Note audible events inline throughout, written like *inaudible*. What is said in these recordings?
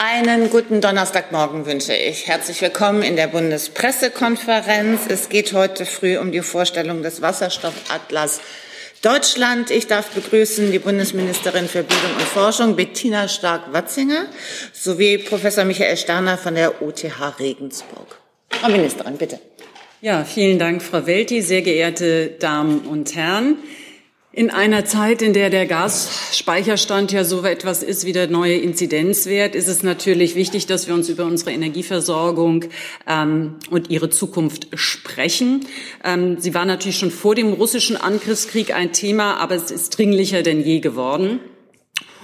Einen guten Donnerstagmorgen wünsche ich. Herzlich willkommen in der Bundespressekonferenz. Es geht heute früh um die Vorstellung des Wasserstoffatlas Deutschland. Ich darf begrüßen die Bundesministerin für Bildung und Forschung, Bettina Stark-Watzinger, sowie Professor Michael Sterner von der OTH Regensburg. Frau Ministerin, bitte. Ja, vielen Dank, Frau Welti, sehr geehrte Damen und Herren. In einer Zeit, in der der Gasspeicherstand ja so etwas ist wie der neue Inzidenzwert, ist es natürlich wichtig, dass wir uns über unsere Energieversorgung ähm, und ihre Zukunft sprechen. Ähm, sie war natürlich schon vor dem russischen Angriffskrieg ein Thema, aber es ist dringlicher denn je geworden.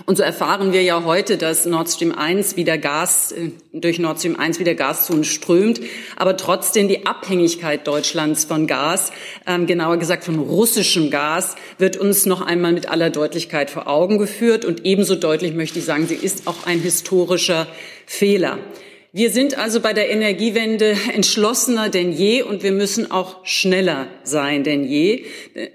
Und so erfahren wir ja heute, dass Nord Stream 1 wieder Gas, äh, durch Nord Stream 1 wieder Gas zu uns strömt, aber trotzdem die Abhängigkeit Deutschlands von Gas, ähm, genauer gesagt von russischem Gas, wird uns noch einmal mit aller Deutlichkeit vor Augen geführt. Und ebenso deutlich möchte ich sagen, sie ist auch ein historischer Fehler. Wir sind also bei der Energiewende entschlossener denn je und wir müssen auch schneller sein denn je.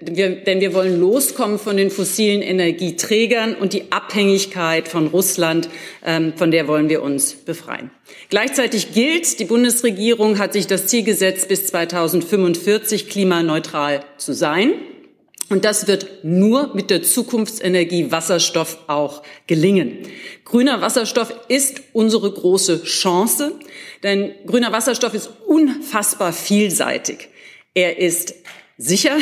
Denn wir wollen loskommen von den fossilen Energieträgern und die Abhängigkeit von Russland, ähm, von der wollen wir uns befreien. Gleichzeitig gilt, die Bundesregierung hat sich das Ziel gesetzt, bis 2045 klimaneutral zu sein. Und das wird nur mit der Zukunftsenergie Wasserstoff auch gelingen. Grüner Wasserstoff ist unsere große Chance, denn grüner Wasserstoff ist unfassbar vielseitig. Er ist sicher,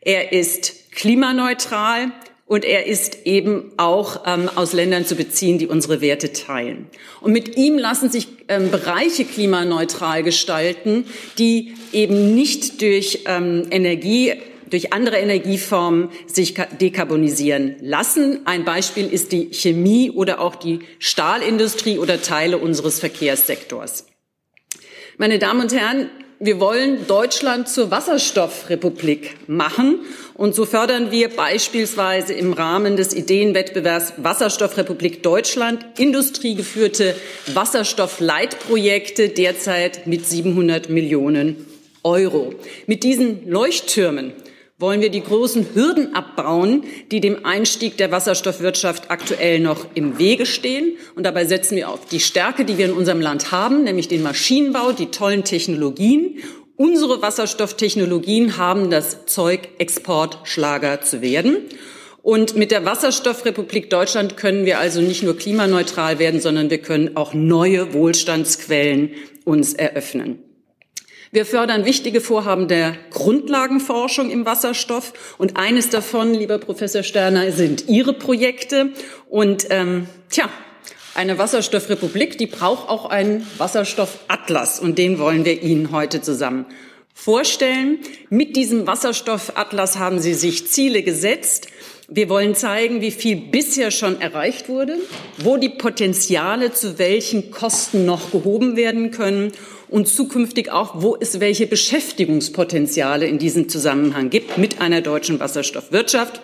er ist klimaneutral und er ist eben auch ähm, aus Ländern zu beziehen, die unsere Werte teilen. Und mit ihm lassen sich ähm, Bereiche klimaneutral gestalten, die eben nicht durch ähm, Energie durch andere Energieformen sich dekarbonisieren lassen. Ein Beispiel ist die Chemie oder auch die Stahlindustrie oder Teile unseres Verkehrssektors. Meine Damen und Herren, wir wollen Deutschland zur Wasserstoffrepublik machen. Und so fördern wir beispielsweise im Rahmen des Ideenwettbewerbs Wasserstoffrepublik Deutschland industriegeführte Wasserstoffleitprojekte derzeit mit 700 Millionen Euro. Mit diesen Leuchttürmen wollen wir die großen Hürden abbauen, die dem Einstieg der Wasserstoffwirtschaft aktuell noch im Wege stehen. Und dabei setzen wir auf die Stärke, die wir in unserem Land haben, nämlich den Maschinenbau, die tollen Technologien. Unsere Wasserstofftechnologien haben das Zeug, Exportschlager zu werden. Und mit der Wasserstoffrepublik Deutschland können wir also nicht nur klimaneutral werden, sondern wir können auch neue Wohlstandsquellen uns eröffnen. Wir fördern wichtige Vorhaben der Grundlagenforschung im Wasserstoff. Und eines davon, lieber Professor Sterner, sind Ihre Projekte. Und ähm, tja, eine Wasserstoffrepublik, die braucht auch einen Wasserstoffatlas. Und den wollen wir Ihnen heute zusammen vorstellen. Mit diesem Wasserstoffatlas haben Sie sich Ziele gesetzt. Wir wollen zeigen, wie viel bisher schon erreicht wurde, wo die Potenziale zu welchen Kosten noch gehoben werden können und zukünftig auch, wo es welche Beschäftigungspotenziale in diesem Zusammenhang gibt mit einer deutschen Wasserstoffwirtschaft.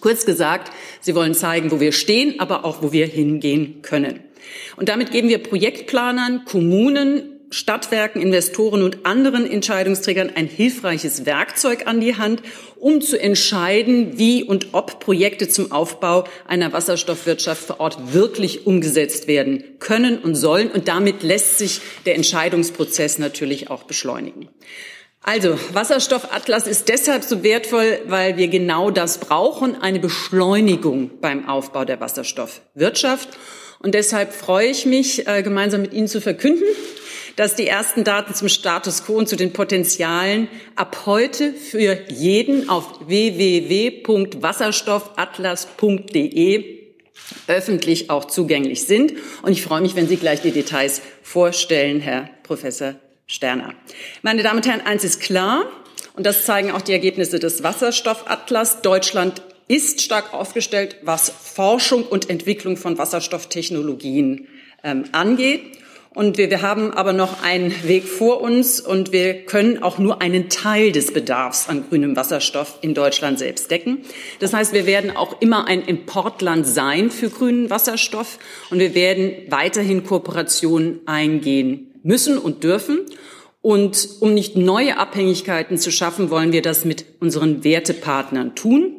Kurz gesagt, Sie wollen zeigen, wo wir stehen, aber auch, wo wir hingehen können. Und damit geben wir Projektplanern, Kommunen, Stadtwerken, Investoren und anderen Entscheidungsträgern ein hilfreiches Werkzeug an die Hand, um zu entscheiden, wie und ob Projekte zum Aufbau einer Wasserstoffwirtschaft vor Ort wirklich umgesetzt werden können und sollen. Und damit lässt sich der Entscheidungsprozess natürlich auch beschleunigen. Also, Wasserstoffatlas ist deshalb so wertvoll, weil wir genau das brauchen, eine Beschleunigung beim Aufbau der Wasserstoffwirtschaft. Und deshalb freue ich mich, äh, gemeinsam mit Ihnen zu verkünden, dass die ersten Daten zum Status quo und zu den Potenzialen ab heute für jeden auf www.wasserstoffatlas.de öffentlich auch zugänglich sind. Und ich freue mich, wenn Sie gleich die Details vorstellen, Herr Professor Sterner. Meine Damen und Herren, eins ist klar, und das zeigen auch die Ergebnisse des Wasserstoffatlas. Deutschland ist stark aufgestellt, was Forschung und Entwicklung von Wasserstofftechnologien ähm, angeht. Und wir, wir haben aber noch einen Weg vor uns und wir können auch nur einen Teil des Bedarfs an grünem Wasserstoff in Deutschland selbst decken. Das heißt, wir werden auch immer ein Importland sein für grünen Wasserstoff und wir werden weiterhin Kooperationen eingehen müssen und dürfen. Und um nicht neue Abhängigkeiten zu schaffen, wollen wir das mit unseren Wertepartnern tun.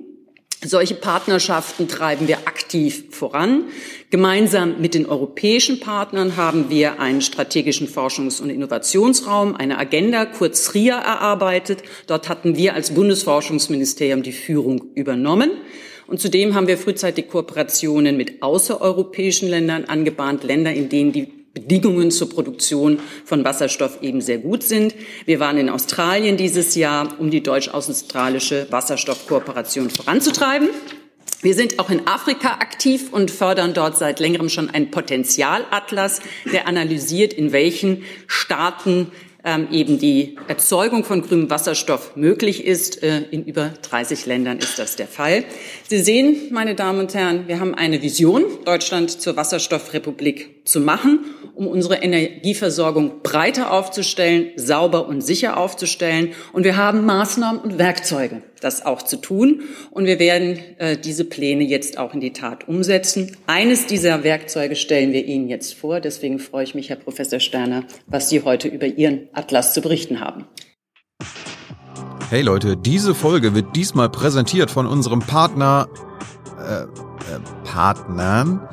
Solche Partnerschaften treiben wir aktiv voran. Gemeinsam mit den europäischen Partnern haben wir einen strategischen Forschungs- und Innovationsraum, eine Agenda, kurz RIA, erarbeitet. Dort hatten wir als Bundesforschungsministerium die Führung übernommen. Und zudem haben wir frühzeitig Kooperationen mit außereuropäischen Ländern angebahnt, Länder, in denen die Bedingungen zur Produktion von Wasserstoff eben sehr gut sind. Wir waren in Australien dieses Jahr, um die deutsch-australische Wasserstoffkooperation voranzutreiben. Wir sind auch in Afrika aktiv und fördern dort seit längerem schon einen Potenzialatlas, der analysiert, in welchen Staaten ähm, eben die Erzeugung von grünem Wasserstoff möglich ist. Äh, in über 30 Ländern ist das der Fall. Sie sehen, meine Damen und Herren, wir haben eine Vision, Deutschland zur Wasserstoffrepublik zu machen um unsere Energieversorgung breiter aufzustellen, sauber und sicher aufzustellen. Und wir haben Maßnahmen und Werkzeuge, das auch zu tun. Und wir werden äh, diese Pläne jetzt auch in die Tat umsetzen. Eines dieser Werkzeuge stellen wir Ihnen jetzt vor. Deswegen freue ich mich, Herr Professor Sterner, was Sie heute über Ihren Atlas zu berichten haben. Hey Leute, diese Folge wird diesmal präsentiert von unserem Partner, äh, äh, Partnern,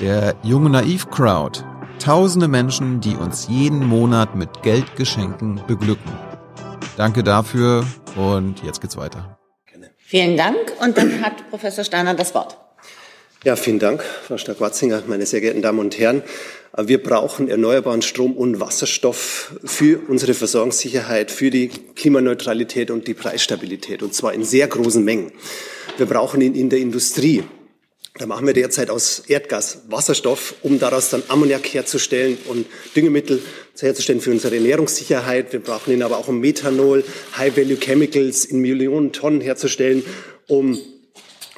der Junge Naiv Crowd. Tausende Menschen, die uns jeden Monat mit Geldgeschenken beglücken. Danke dafür und jetzt geht's weiter. Vielen Dank und dann hat Professor Steiner das Wort. Ja, vielen Dank, Frau Stark-Watzinger, meine sehr geehrten Damen und Herren. Wir brauchen erneuerbaren Strom und Wasserstoff für unsere Versorgungssicherheit, für die Klimaneutralität und die Preisstabilität, und zwar in sehr großen Mengen. Wir brauchen ihn in der Industrie. Da machen wir derzeit aus Erdgas Wasserstoff, um daraus dann Ammoniak herzustellen und Düngemittel herzustellen für unsere Ernährungssicherheit. Wir brauchen ihn aber auch um Methanol, High-Value-Chemicals in Millionen Tonnen herzustellen, um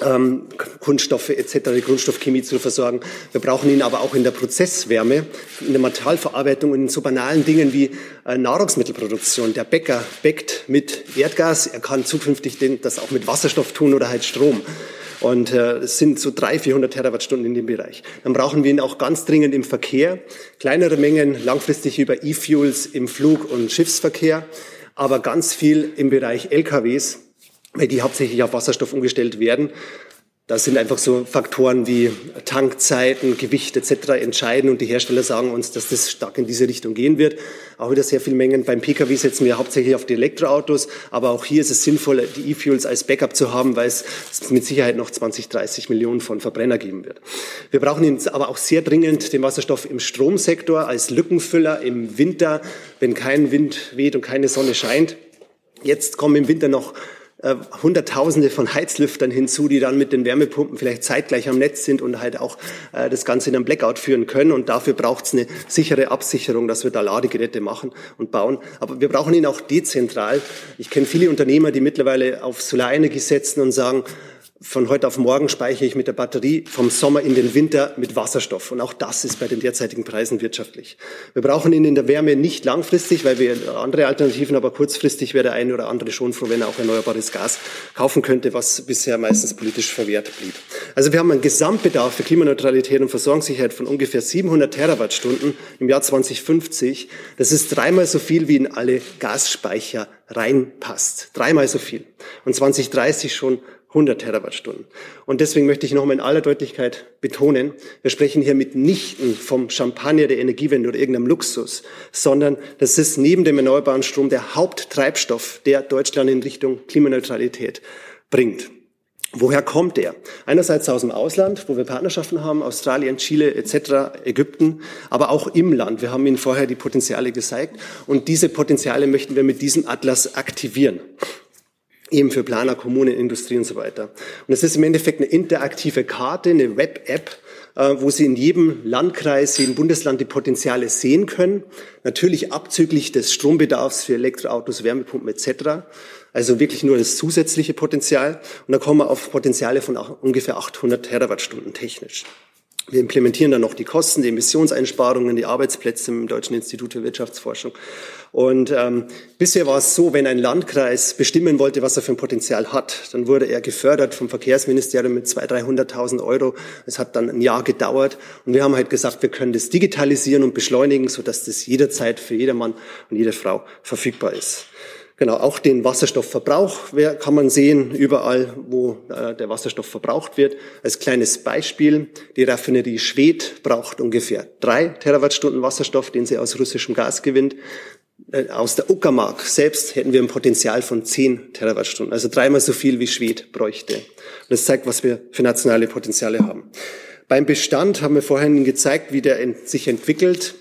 ähm, Kunststoffe etc., die Grundstoffchemie zu versorgen. Wir brauchen ihn aber auch in der Prozesswärme, in der Metallverarbeitung und in so banalen Dingen wie äh, Nahrungsmittelproduktion. Der Bäcker bäckt mit Erdgas, er kann zukünftig den, das auch mit Wasserstoff tun oder halt Strom. Und äh, es sind so 300, 400 Terawattstunden in dem Bereich. Dann brauchen wir ihn auch ganz dringend im Verkehr. Kleinere Mengen langfristig über E-Fuels im Flug- und Schiffsverkehr, aber ganz viel im Bereich LKWs, weil die hauptsächlich auf Wasserstoff umgestellt werden. Das sind einfach so Faktoren wie Tankzeiten, Gewicht etc. entscheiden und die Hersteller sagen uns, dass das stark in diese Richtung gehen wird. Auch wieder sehr viel Mengen. Beim Pkw setzen wir hauptsächlich auf die Elektroautos, aber auch hier ist es sinnvoll, die E-Fuels als Backup zu haben, weil es mit Sicherheit noch 20, 30 Millionen von Verbrenner geben wird. Wir brauchen ihn aber auch sehr dringend, den Wasserstoff im Stromsektor als Lückenfüller im Winter, wenn kein Wind weht und keine Sonne scheint. Jetzt kommen im Winter noch äh, Hunderttausende von Heizlüftern hinzu, die dann mit den Wärmepumpen vielleicht zeitgleich am Netz sind und halt auch äh, das Ganze in einem Blackout führen können. Und dafür braucht es eine sichere Absicherung, dass wir da Ladegeräte machen und bauen. Aber wir brauchen ihn auch dezentral. Ich kenne viele Unternehmer, die mittlerweile auf Solarenergie setzen und sagen, von heute auf morgen speichere ich mit der Batterie vom Sommer in den Winter mit Wasserstoff. Und auch das ist bei den derzeitigen Preisen wirtschaftlich. Wir brauchen ihn in der Wärme nicht langfristig, weil wir andere Alternativen, aber kurzfristig wäre der eine oder andere schon froh, wenn er auch erneuerbares Gas kaufen könnte, was bisher meistens politisch verwehrt blieb. Also wir haben einen Gesamtbedarf für Klimaneutralität und Versorgungssicherheit von ungefähr 700 Terawattstunden im Jahr 2050. Das ist dreimal so viel, wie in alle Gasspeicher reinpasst. Dreimal so viel. Und 2030 schon 100 Terawattstunden. Und deswegen möchte ich nochmal in aller Deutlichkeit betonen, wir sprechen hier mitnichten vom Champagner der Energiewende oder irgendeinem Luxus, sondern das ist neben dem erneuerbaren Strom der Haupttreibstoff, der Deutschland in Richtung Klimaneutralität bringt. Woher kommt der? Einerseits aus dem Ausland, wo wir Partnerschaften haben, Australien, Chile etc., Ägypten, aber auch im Land. Wir haben Ihnen vorher die Potenziale gezeigt und diese Potenziale möchten wir mit diesem Atlas aktivieren eben für Planer, Kommunen, Industrie und so weiter. Und es ist im Endeffekt eine interaktive Karte, eine Web-App, äh, wo Sie in jedem Landkreis, jedem Bundesland die Potenziale sehen können. Natürlich abzüglich des Strombedarfs für Elektroautos, Wärmepumpen etc. Also wirklich nur das zusätzliche Potenzial. Und da kommen wir auf Potenziale von ungefähr 800 Terawattstunden technisch. Wir implementieren dann noch die Kosten, die Emissionseinsparungen, die Arbeitsplätze im Deutschen Institut für Wirtschaftsforschung. Und ähm, bisher war es so, wenn ein Landkreis bestimmen wollte, was er für ein Potenzial hat, dann wurde er gefördert vom Verkehrsministerium mit 200.000, 300.000 Euro. Es hat dann ein Jahr gedauert. Und wir haben halt gesagt, wir können das digitalisieren und beschleunigen, sodass das jederzeit für jedermann und jede Frau verfügbar ist. Genau, auch den Wasserstoffverbrauch kann man sehen, überall, wo äh, der Wasserstoff verbraucht wird. Als kleines Beispiel, die Raffinerie Schwedt braucht ungefähr drei Terawattstunden Wasserstoff, den sie aus russischem Gas gewinnt. Äh, aus der Uckermark selbst hätten wir ein Potenzial von zehn Terawattstunden, also dreimal so viel wie Schwed bräuchte. Und das zeigt, was wir für nationale Potenziale haben. Beim Bestand haben wir vorhin gezeigt, wie der sich entwickelt.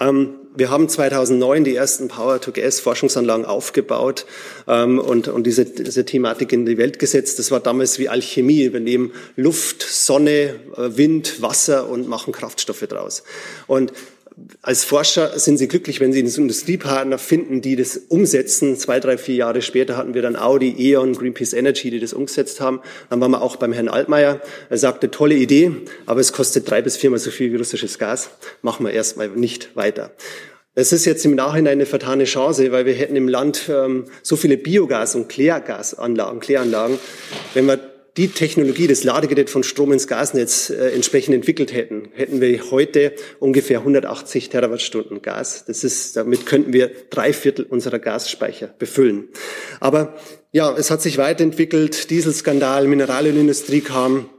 Ähm, wir haben 2009 die ersten Power-to-Gas-Forschungsanlagen aufgebaut ähm, und, und diese, diese Thematik in die Welt gesetzt. Das war damals wie Alchemie. Wir nehmen Luft, Sonne, äh, Wind, Wasser und machen Kraftstoffe draus. Und als Forscher sind Sie glücklich, wenn Sie einen Industriepartner finden, die das umsetzen. Zwei, drei, vier Jahre später hatten wir dann Audi, E.ON, Greenpeace Energy, die das umgesetzt haben. Dann waren wir auch beim Herrn Altmaier. Er sagte, tolle Idee, aber es kostet drei bis viermal so viel wie russisches Gas. Machen wir erstmal nicht weiter. Es ist jetzt im Nachhinein eine vertane Chance, weil wir hätten im Land ähm, so viele Biogas- und Klärgasanlagen, Kläranlagen. Wenn wir die Technologie, das Ladegerät von Strom ins Gasnetz äh, entsprechend entwickelt hätten, hätten wir heute ungefähr 180 Terawattstunden Gas. Das ist, damit könnten wir drei Viertel unserer Gasspeicher befüllen. Aber ja, es hat sich weiterentwickelt. Dieselskandal, Mineralölindustrie kam.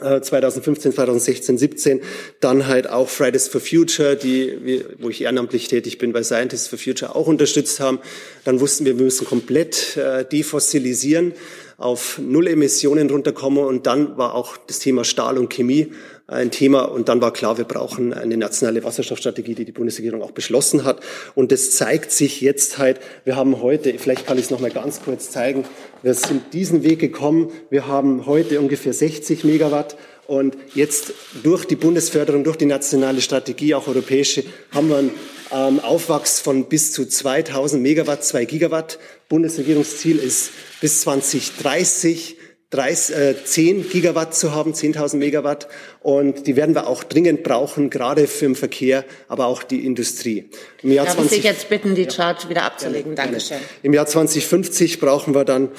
2015, 2016, 17, dann halt auch Fridays for Future, die, wo ich ehrenamtlich tätig bin, bei Scientists for Future auch unterstützt haben. Dann wussten wir, wir müssen komplett äh, defossilisieren auf Null Emissionen runterkommen. Und dann war auch das Thema Stahl und Chemie ein Thema. Und dann war klar, wir brauchen eine nationale Wasserstoffstrategie, die die Bundesregierung auch beschlossen hat. Und das zeigt sich jetzt halt. Wir haben heute, vielleicht kann ich es noch mal ganz kurz zeigen, wir sind diesen Weg gekommen. Wir haben heute ungefähr 60 Megawatt. Und jetzt durch die Bundesförderung, durch die nationale Strategie, auch europäische, haben wir einen ähm, Aufwachs von bis zu 2000 Megawatt, 2 Gigawatt. Bundesregierungsziel ist bis 2030 30, äh, 10 Gigawatt zu haben, 10.000 Megawatt. Und die werden wir auch dringend brauchen, gerade für den Verkehr, aber auch die Industrie. Im Jahr Darf 20, ich Sie jetzt bitten, die Chart wieder abzulegen? Gerne, Dankeschön. Im Jahr 2050 brauchen wir dann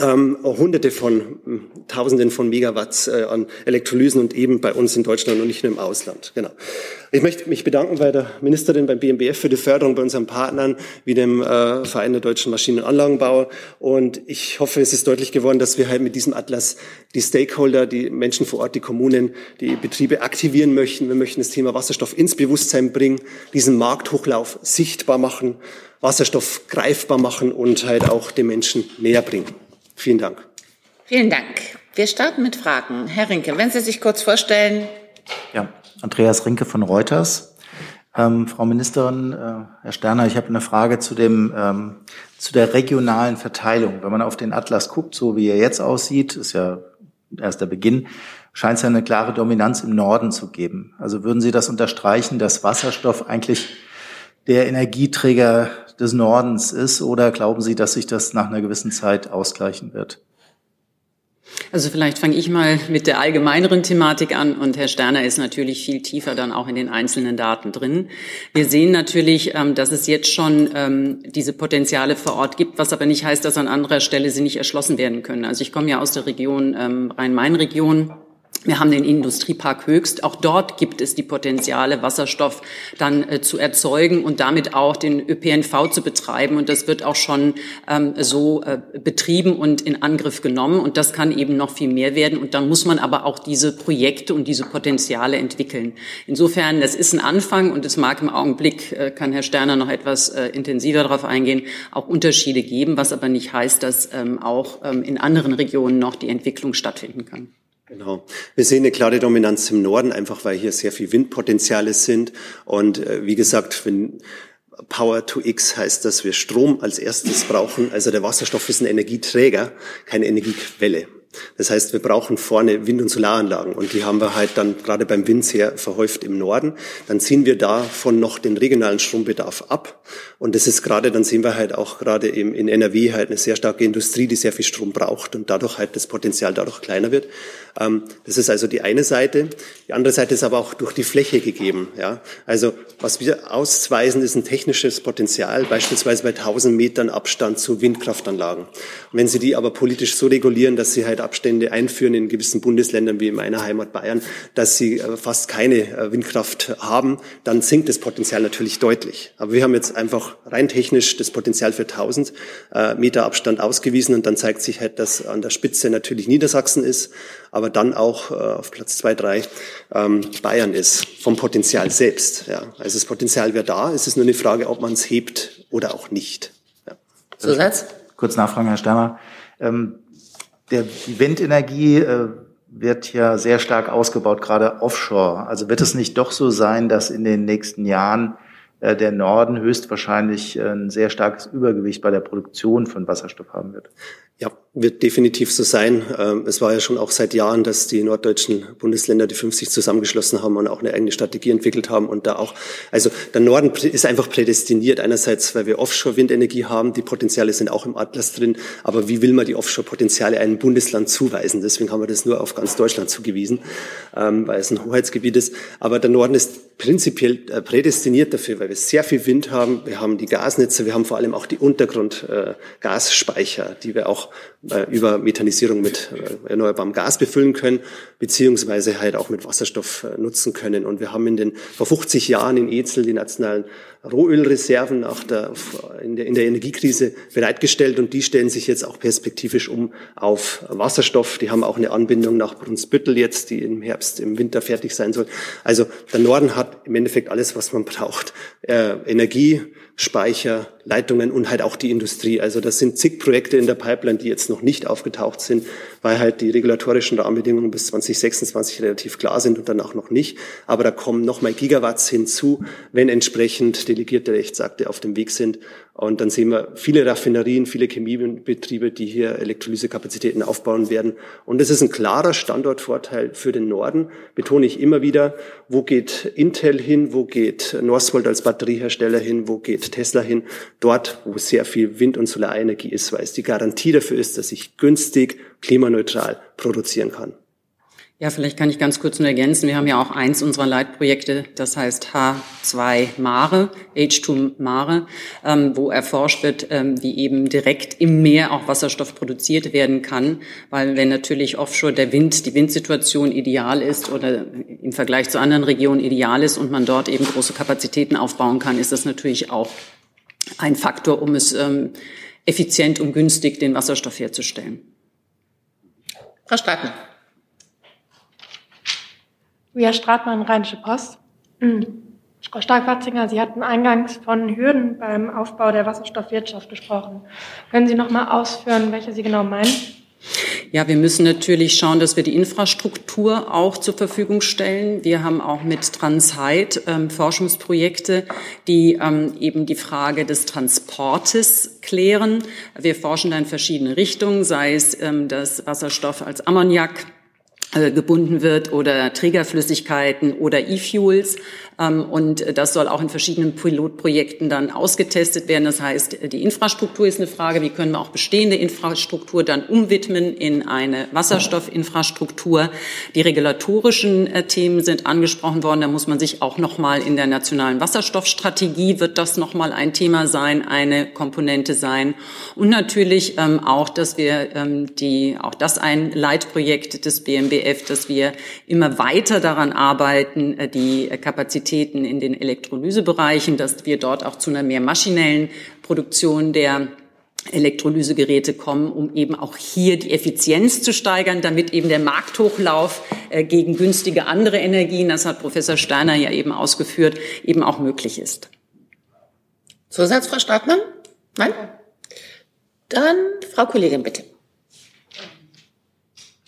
ähm, Hunderte von hm, Tausenden von Megawatts äh, an Elektrolysen und eben bei uns in Deutschland und nicht nur im Ausland. Genau. Ich möchte mich bedanken bei der Ministerin beim BMBF für die Förderung bei unseren Partnern wie dem äh, Verein der deutschen Maschinen- und Anlagenbauer. Und ich hoffe, es ist deutlich geworden, dass wir halt mit diesem Atlas die Stakeholder, die Menschen vor Ort, die Kommunen, die Betriebe aktivieren möchten. Wir möchten das Thema Wasserstoff ins Bewusstsein bringen, diesen Markthochlauf sichtbar machen, Wasserstoff greifbar machen und halt auch den Menschen näher bringen. Vielen Dank. Vielen Dank. Wir starten mit Fragen. Herr Rinke, wenn Sie sich kurz vorstellen. Ja, Andreas Rinke von Reuters. Ähm, Frau Ministerin, äh, Herr Sterner, ich habe eine Frage zu dem ähm, zu der regionalen Verteilung. Wenn man auf den Atlas guckt, so wie er jetzt aussieht, ist ja erst der Beginn, scheint es ja eine klare Dominanz im Norden zu geben. Also würden Sie das unterstreichen, dass Wasserstoff eigentlich der Energieträger des Nordens ist oder glauben Sie, dass sich das nach einer gewissen Zeit ausgleichen wird? Also vielleicht fange ich mal mit der allgemeineren Thematik an und Herr Sterner ist natürlich viel tiefer dann auch in den einzelnen Daten drin. Wir sehen natürlich, ähm, dass es jetzt schon ähm, diese Potenziale vor Ort gibt, was aber nicht heißt, dass an anderer Stelle sie nicht erschlossen werden können. Also ich komme ja aus der Region ähm, Rhein-Main-Region wir haben den Industriepark Höchst. Auch dort gibt es die Potenziale, Wasserstoff dann äh, zu erzeugen und damit auch den ÖPNV zu betreiben. Und das wird auch schon ähm, so äh, betrieben und in Angriff genommen. Und das kann eben noch viel mehr werden. Und dann muss man aber auch diese Projekte und diese Potenziale entwickeln. Insofern, das ist ein Anfang und es mag im Augenblick, äh, kann Herr Sterner noch etwas äh, intensiver darauf eingehen, auch Unterschiede geben, was aber nicht heißt, dass ähm, auch ähm, in anderen Regionen noch die Entwicklung stattfinden kann. Genau. Wir sehen eine klare Dominanz im Norden, einfach weil hier sehr viel Windpotenziale sind. Und äh, wie gesagt, wenn Power to X heißt, dass wir Strom als erstes brauchen. Also der Wasserstoff ist ein Energieträger, keine Energiequelle. Das heißt, wir brauchen vorne Wind- und Solaranlagen und die haben wir halt dann gerade beim Wind sehr verhäuft im Norden. Dann ziehen wir davon noch den regionalen Strombedarf ab und das ist gerade, dann sehen wir halt auch gerade eben in NRW halt eine sehr starke Industrie, die sehr viel Strom braucht und dadurch halt das Potenzial dadurch kleiner wird. Ähm, das ist also die eine Seite. Die andere Seite ist aber auch durch die Fläche gegeben. Ja, also was wir ausweisen, ist ein technisches Potenzial, beispielsweise bei 1000 Metern Abstand zu Windkraftanlagen. Und wenn Sie die aber politisch so regulieren, dass sie halt Zeitabstände einführen in gewissen Bundesländern wie in meiner Heimat Bayern, dass sie äh, fast keine äh, Windkraft haben, dann sinkt das Potenzial natürlich deutlich. Aber wir haben jetzt einfach rein technisch das Potenzial für 1000 äh, Meter Abstand ausgewiesen und dann zeigt sich halt, dass an der Spitze natürlich Niedersachsen ist, aber dann auch auf Platz zwei, drei ähm, Bayern ist vom Potenzial selbst. Ja. Also das Potenzial wäre da. Es ist nur eine Frage, ob man es hebt oder auch nicht. Ja. Zusatz? Kurz nachfragen, Herr Stammer. Ähm, der, die Windenergie äh, wird ja sehr stark ausgebaut, gerade offshore. Also wird es nicht doch so sein, dass in den nächsten Jahren äh, der Norden höchstwahrscheinlich äh, ein sehr starkes Übergewicht bei der Produktion von Wasserstoff haben wird? Ja, wird definitiv so sein. Ähm, es war ja schon auch seit Jahren, dass die norddeutschen Bundesländer, die 50 zusammengeschlossen haben und auch eine eigene Strategie entwickelt haben und da auch, also der Norden ist einfach prädestiniert. Einerseits, weil wir Offshore-Windenergie haben, die Potenziale sind auch im Atlas drin, aber wie will man die Offshore-Potenziale einem Bundesland zuweisen? Deswegen haben wir das nur auf ganz Deutschland zugewiesen, ähm, weil es ein Hoheitsgebiet ist. Aber der Norden ist prinzipiell äh, prädestiniert dafür, weil wir sehr viel Wind haben. Wir haben die Gasnetze, wir haben vor allem auch die Untergrundgasspeicher, die wir auch äh, über Methanisierung mit äh, erneuerbarem Gas befüllen können, beziehungsweise halt auch mit Wasserstoff äh, nutzen können. Und wir haben in den vor 50 Jahren in Ezel die nationalen Rohölreserven nach der, in, der, in der Energiekrise bereitgestellt und die stellen sich jetzt auch perspektivisch um auf Wasserstoff. Die haben auch eine Anbindung nach Brunsbüttel jetzt, die im Herbst, im Winter fertig sein soll. Also der Norden hat im Endeffekt alles, was man braucht. Äh, Energie, Speicher, Leitungen und halt auch die Industrie. Also das sind zig Projekte in der Pipeline, die jetzt noch nicht aufgetaucht sind, weil halt die regulatorischen Rahmenbedingungen bis 2026 relativ klar sind und danach noch nicht. Aber da kommen noch mal Gigawatts hinzu, wenn entsprechend delegierte Rechtsakte auf dem Weg sind. Und dann sehen wir viele Raffinerien, viele Chemiebetriebe, die hier Elektrolysekapazitäten aufbauen werden. Und es ist ein klarer Standortvorteil für den Norden, betone ich immer wieder. Wo geht Intel hin? Wo geht Northvolt als Batteriehersteller hin? Wo geht Tesla hin? Dort, wo sehr viel Wind- und Solarenergie ist, weil es die Garantie dafür ist, dass ich günstig, klimaneutral produzieren kann. Ja, vielleicht kann ich ganz kurz nur ergänzen. Wir haben ja auch eins unserer Leitprojekte, das heißt H2 Mare, H2 Mare, ähm, wo erforscht wird, ähm, wie eben direkt im Meer auch Wasserstoff produziert werden kann. Weil wenn natürlich offshore der Wind, die Windsituation ideal ist oder im Vergleich zu anderen Regionen ideal ist und man dort eben große Kapazitäten aufbauen kann, ist das natürlich auch ein Faktor, um es ähm, effizient und günstig den Wasserstoff herzustellen. Frau Streitner. Julia Stratmann, Rheinische Post. Mhm. Frau Stark-Watzinger, Sie hatten eingangs von Hürden beim Aufbau der Wasserstoffwirtschaft gesprochen. Können Sie noch mal ausführen, welche Sie genau meinen? Ja, wir müssen natürlich schauen, dass wir die Infrastruktur auch zur Verfügung stellen. Wir haben auch mit Transheit ähm, Forschungsprojekte, die ähm, eben die Frage des Transportes klären. Wir forschen da in verschiedene Richtungen, sei es ähm, das Wasserstoff als Ammoniak gebunden wird oder Trägerflüssigkeiten oder E-Fuels. Ähm, und das soll auch in verschiedenen Pilotprojekten dann ausgetestet werden. Das heißt, die Infrastruktur ist eine Frage, wie können wir auch bestehende Infrastruktur dann umwidmen in eine Wasserstoffinfrastruktur. Die regulatorischen äh, Themen sind angesprochen worden. Da muss man sich auch noch mal in der nationalen Wasserstoffstrategie wird das noch mal ein Thema sein, eine Komponente sein. Und natürlich ähm, auch, dass wir ähm, die, auch das ein Leitprojekt des BMBF, dass wir immer weiter daran arbeiten, äh, die Kapazität Kapazitäten in den Elektrolysebereichen, dass wir dort auch zu einer mehr maschinellen Produktion der Elektrolysegeräte kommen, um eben auch hier die Effizienz zu steigern, damit eben der Markthochlauf äh, gegen günstige andere Energien, das hat Professor Steiner ja eben ausgeführt, eben auch möglich ist. Zusatz, Frau Stratmann? Nein? Dann Frau Kollegin, bitte.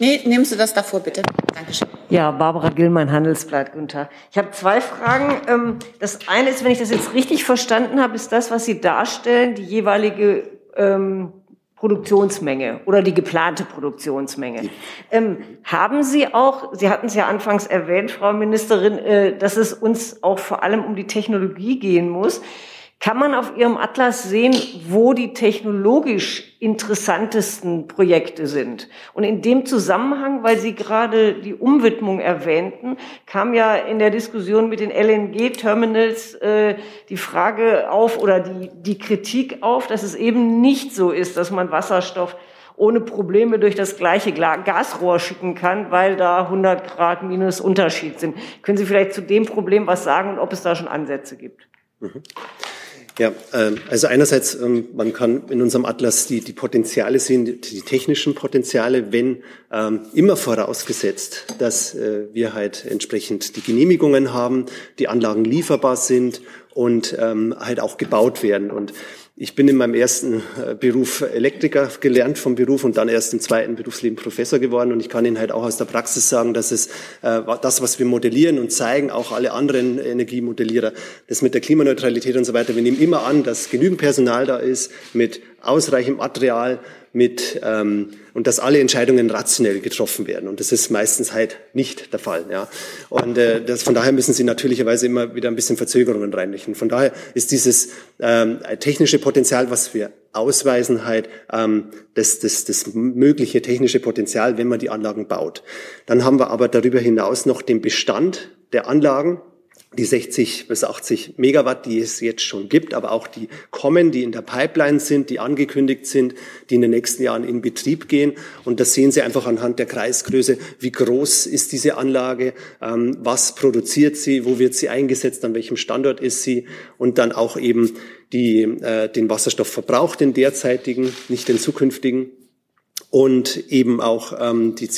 Nee, nehmen Sie das davor, bitte. Dankeschön. Ja, Barbara Gillmann, Handelsblatt, Günther. Ich habe zwei Fragen. Ähm, das eine ist, wenn ich das jetzt richtig verstanden habe, ist das, was Sie darstellen, die jeweilige ähm, Produktionsmenge oder die geplante Produktionsmenge. Ähm, haben Sie auch, Sie hatten es ja anfangs erwähnt, Frau Ministerin, äh, dass es uns auch vor allem um die Technologie gehen muss. Kann man auf Ihrem Atlas sehen, wo die technologisch interessantesten Projekte sind? Und in dem Zusammenhang, weil Sie gerade die Umwidmung erwähnten, kam ja in der Diskussion mit den LNG-Terminals äh, die Frage auf oder die, die Kritik auf, dass es eben nicht so ist, dass man Wasserstoff ohne Probleme durch das gleiche Gasrohr schicken kann, weil da 100 Grad minus Unterschied sind. Können Sie vielleicht zu dem Problem was sagen und ob es da schon Ansätze gibt? Mhm. Ja, ähm, also einerseits, ähm, man kann in unserem Atlas die, die Potenziale sehen, die, technischen Potenziale, wenn ähm, immer vorausgesetzt, dass äh, wir halt entsprechend die Genehmigungen haben, die Anlagen lieferbar sind und halt auch gebaut werden. Und ich bin in meinem ersten äh, Beruf Elektriker gelernt vom Beruf und dann erst im zweiten Berufsleben Professor geworden. Und ich kann Ihnen halt auch aus der Praxis sagen, dass es äh, das, was wir modellieren und zeigen, auch alle anderen Energiemodellierer, das mit der Klimaneutralität und so weiter, wir nehmen immer an, dass genügend Personal da ist mit ausreichend Material, mit ähm, und dass alle Entscheidungen rationell getroffen werden. Und das ist meistens halt nicht der Fall. Ja. Und äh, das, von daher müssen Sie natürlicherweise immer wieder ein bisschen Verzögerungen reinrichten. Von daher ist dieses ähm, technische Potenzial, was wir ausweisen, halt ähm, das, das, das mögliche technische Potenzial, wenn man die Anlagen baut. Dann haben wir aber darüber hinaus noch den Bestand der Anlagen, die 60 bis 80 Megawatt, die es jetzt schon gibt, aber auch die kommen, die in der Pipeline sind, die angekündigt sind, die in den nächsten Jahren in Betrieb gehen. Und das sehen Sie einfach anhand der Kreisgröße. Wie groß ist diese Anlage? Ähm, was produziert sie? Wo wird sie eingesetzt? An welchem Standort ist sie? Und dann auch eben die, äh, den Wasserstoffverbrauch, den derzeitigen, nicht den zukünftigen und eben auch ähm, die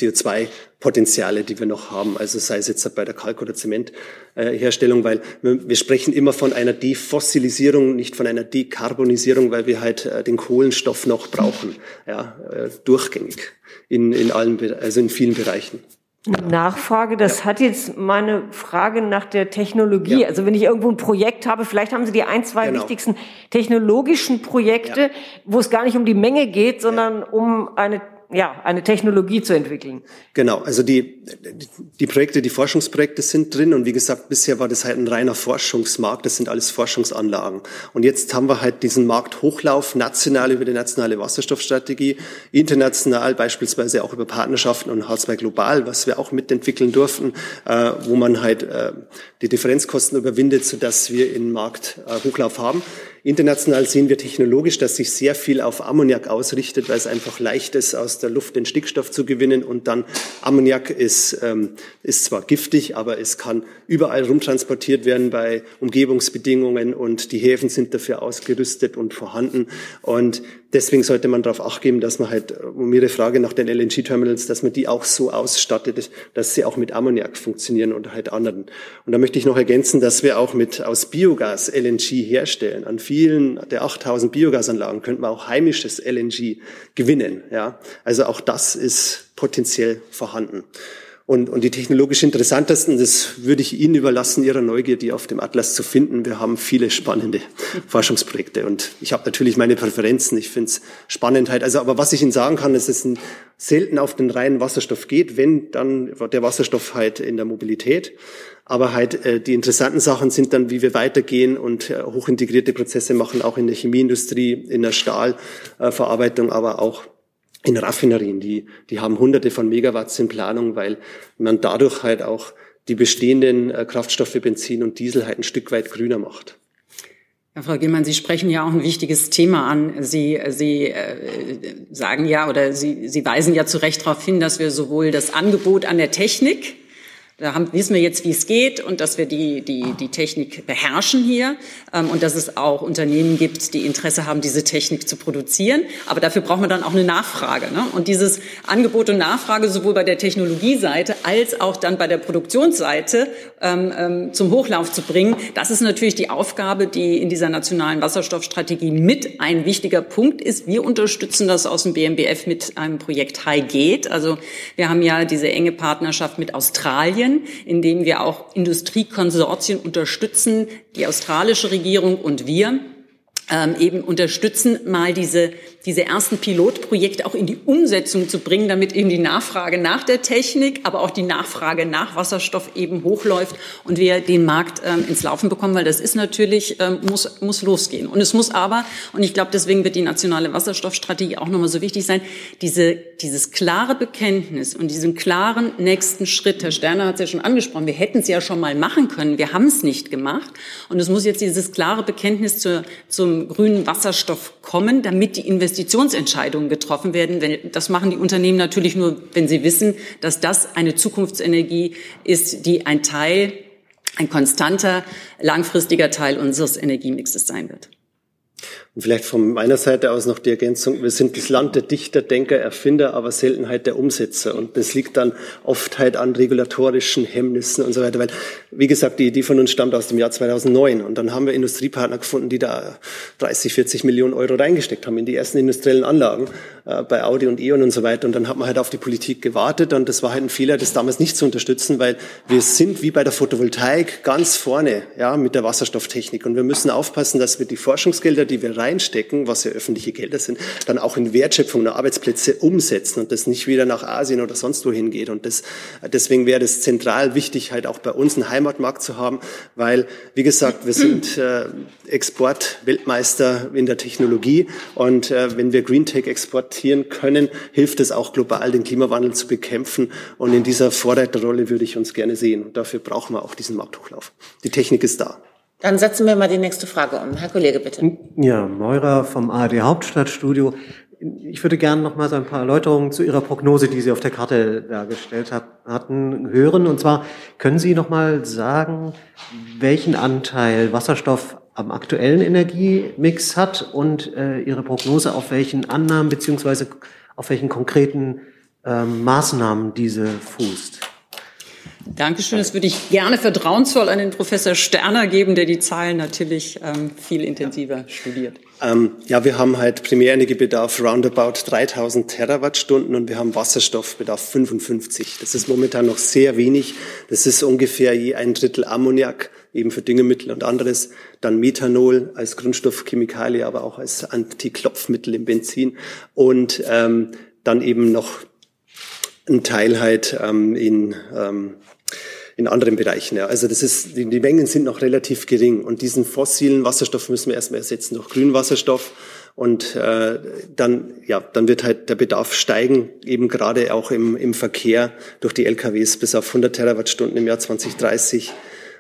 CO2-Potenziale, die wir noch haben, also sei es jetzt bei der Kalk- oder Zementherstellung, weil wir, wir, sprechen immer von einer Defossilisierung, nicht von einer Dekarbonisierung, weil wir halt äh, den Kohlenstoff noch brauchen, ja, äh, durchgängig in, in allen, also in vielen Bereichen. Nachfrage, das ja. hat jetzt meine Frage nach der Technologie. Ja. Also wenn ich irgendwo ein Projekt habe, vielleicht haben Sie die ein, zwei genau. wichtigsten technologischen Projekte, ja. wo es gar nicht um die Menge geht, sondern um eine ja, eine Technologie zu entwickeln. Genau, also die, die Projekte, die Forschungsprojekte sind drin und wie gesagt, bisher war das halt ein reiner Forschungsmarkt, das sind alles Forschungsanlagen. Und jetzt haben wir halt diesen Markthochlauf national über die nationale Wasserstoffstrategie, international beispielsweise auch über Partnerschaften und H2 Global, was wir auch mitentwickeln durften, äh, wo man halt äh, die Differenzkosten überwindet, sodass wir in Markthochlauf haben. International sehen wir technologisch, dass sich sehr viel auf Ammoniak ausrichtet, weil es einfach leicht ist, aus der Luft den Stickstoff zu gewinnen. Und dann Ammoniak ist, ähm, ist zwar giftig, aber es kann überall rumtransportiert werden bei Umgebungsbedingungen und die Häfen sind dafür ausgerüstet und vorhanden. Und deswegen sollte man darauf acht dass man halt, um Ihre Frage nach den LNG-Terminals, dass man die auch so ausstattet, dass sie auch mit Ammoniak funktionieren oder halt anderen. Und da möchte ich noch ergänzen, dass wir auch mit aus Biogas LNG herstellen. An vielen der 8000 Biogasanlagen könnte man auch heimisches LNG gewinnen. Ja, also auch das ist potenziell vorhanden. Und, und die technologisch interessantesten, das würde ich Ihnen überlassen, Ihrer Neugier, die auf dem Atlas zu finden. Wir haben viele spannende *laughs* Forschungsprojekte und ich habe natürlich meine Präferenzen. Ich finde es spannend halt. Also, aber was ich Ihnen sagen kann, ist, dass es selten auf den reinen Wasserstoff geht, wenn dann der Wasserstoff halt in der Mobilität. Aber halt äh, die interessanten Sachen sind dann, wie wir weitergehen und äh, hochintegrierte Prozesse machen, auch in der Chemieindustrie, in der Stahlverarbeitung, äh, aber auch in Raffinerien, die, die haben hunderte von Megawatts in Planung, weil man dadurch halt auch die bestehenden äh, Kraftstoffe Benzin und Diesel halt ein Stück weit grüner macht. Ja, Frau Gillmann, Sie sprechen ja auch ein wichtiges Thema an. Sie, Sie äh, sagen ja oder Sie, Sie weisen ja zu Recht darauf hin, dass wir sowohl das Angebot an der Technik da haben, wissen wir jetzt, wie es geht und dass wir die, die, die Technik beherrschen hier ähm, und dass es auch Unternehmen gibt, die Interesse haben, diese Technik zu produzieren. Aber dafür braucht man dann auch eine Nachfrage. Ne? Und dieses Angebot und Nachfrage sowohl bei der Technologieseite als auch dann bei der Produktionsseite ähm, ähm, zum Hochlauf zu bringen, das ist natürlich die Aufgabe, die in dieser nationalen Wasserstoffstrategie mit ein wichtiger Punkt ist. Wir unterstützen das aus dem BMBF mit einem Projekt High Gate. Also wir haben ja diese enge Partnerschaft mit Australien In dem wir auch Industriekonsortien unterstützen, die australische Regierung und wir ähm, eben unterstützen, mal diese diese ersten Pilotprojekte auch in die Umsetzung zu bringen, damit eben die Nachfrage nach der Technik, aber auch die Nachfrage nach Wasserstoff eben hochläuft und wir den Markt ähm, ins Laufen bekommen, weil das ist natürlich, ähm, muss, muss losgehen. Und es muss aber, und ich glaube, deswegen wird die nationale Wasserstoffstrategie auch nochmal so wichtig sein, diese, dieses klare Bekenntnis und diesen klaren nächsten Schritt, Herr Sterner hat es ja schon angesprochen, wir hätten es ja schon mal machen können, wir haben es nicht gemacht. Und es muss jetzt dieses klare Bekenntnis zur, zum grünen Wasserstoff kommen, damit die Investitionsentscheidungen getroffen werden. Das machen die Unternehmen natürlich nur, wenn sie wissen, dass das eine Zukunftsenergie ist, die ein Teil, ein konstanter, langfristiger Teil unseres Energiemixes sein wird. Und vielleicht von meiner Seite aus noch die Ergänzung, wir sind das Land der Dichter, Denker, Erfinder, aber Seltenheit der Umsetzer. Und das liegt dann oft halt an regulatorischen Hemmnissen und so weiter. Weil, wie gesagt, die Idee von uns stammt aus dem Jahr 2009. Und dann haben wir Industriepartner gefunden, die da 30, 40 Millionen Euro reingesteckt haben in die ersten industriellen Anlagen äh, bei Audi und E.ON und so weiter. Und dann hat man halt auf die Politik gewartet. Und das war halt ein Fehler, das damals nicht zu unterstützen, weil wir sind wie bei der Photovoltaik ganz vorne, ja, mit der Wasserstofftechnik. Und wir müssen aufpassen, dass wir die Forschungsgelder, die wir reinstecken, was ja öffentliche Gelder sind, dann auch in Wertschöpfung der Arbeitsplätze umsetzen und das nicht wieder nach Asien oder sonst wohin geht. Und das, deswegen wäre es zentral wichtig, halt auch bei uns einen Heimatmarkt zu haben, weil, wie gesagt, wir sind äh, Exportweltmeister in der Technologie und äh, wenn wir Green Tech exportieren können, hilft es auch global, den Klimawandel zu bekämpfen. Und in dieser Vorreiterrolle würde ich uns gerne sehen. Und dafür brauchen wir auch diesen Markthochlauf. Die Technik ist da. Dann setzen wir mal die nächste Frage um. Herr Kollege, bitte. Ja, Meurer vom ARD Hauptstadtstudio. Ich würde gerne noch mal so ein paar Erläuterungen zu Ihrer Prognose, die Sie auf der Karte dargestellt hatten, hören. Und zwar können Sie noch mal sagen, welchen Anteil Wasserstoff am aktuellen Energiemix hat und äh, Ihre Prognose auf welchen Annahmen beziehungsweise auf welchen konkreten äh, Maßnahmen diese fußt? Dankeschön. Das würde ich gerne vertrauensvoll an den Professor Sterner geben, der die Zahlen natürlich ähm, viel intensiver studiert. Ähm, ja, wir haben halt Primärenergiebedarf roundabout 3000 Terawattstunden und wir haben Wasserstoffbedarf 55. Das ist momentan noch sehr wenig. Das ist ungefähr je ein Drittel Ammoniak, eben für Düngemittel und anderes. Dann Methanol als Grundstoffchemikalie, aber auch als Antiklopfmittel im Benzin. Und ähm, dann eben noch ein Teil halt ähm, in ähm, in anderen Bereichen. Ja. Also das ist, die, die Mengen sind noch relativ gering und diesen fossilen Wasserstoff müssen wir erstmal ersetzen durch grünen Wasserstoff und äh, dann, ja, dann wird halt der Bedarf steigen, eben gerade auch im, im Verkehr durch die LKWs bis auf 100 Terawattstunden im Jahr 2030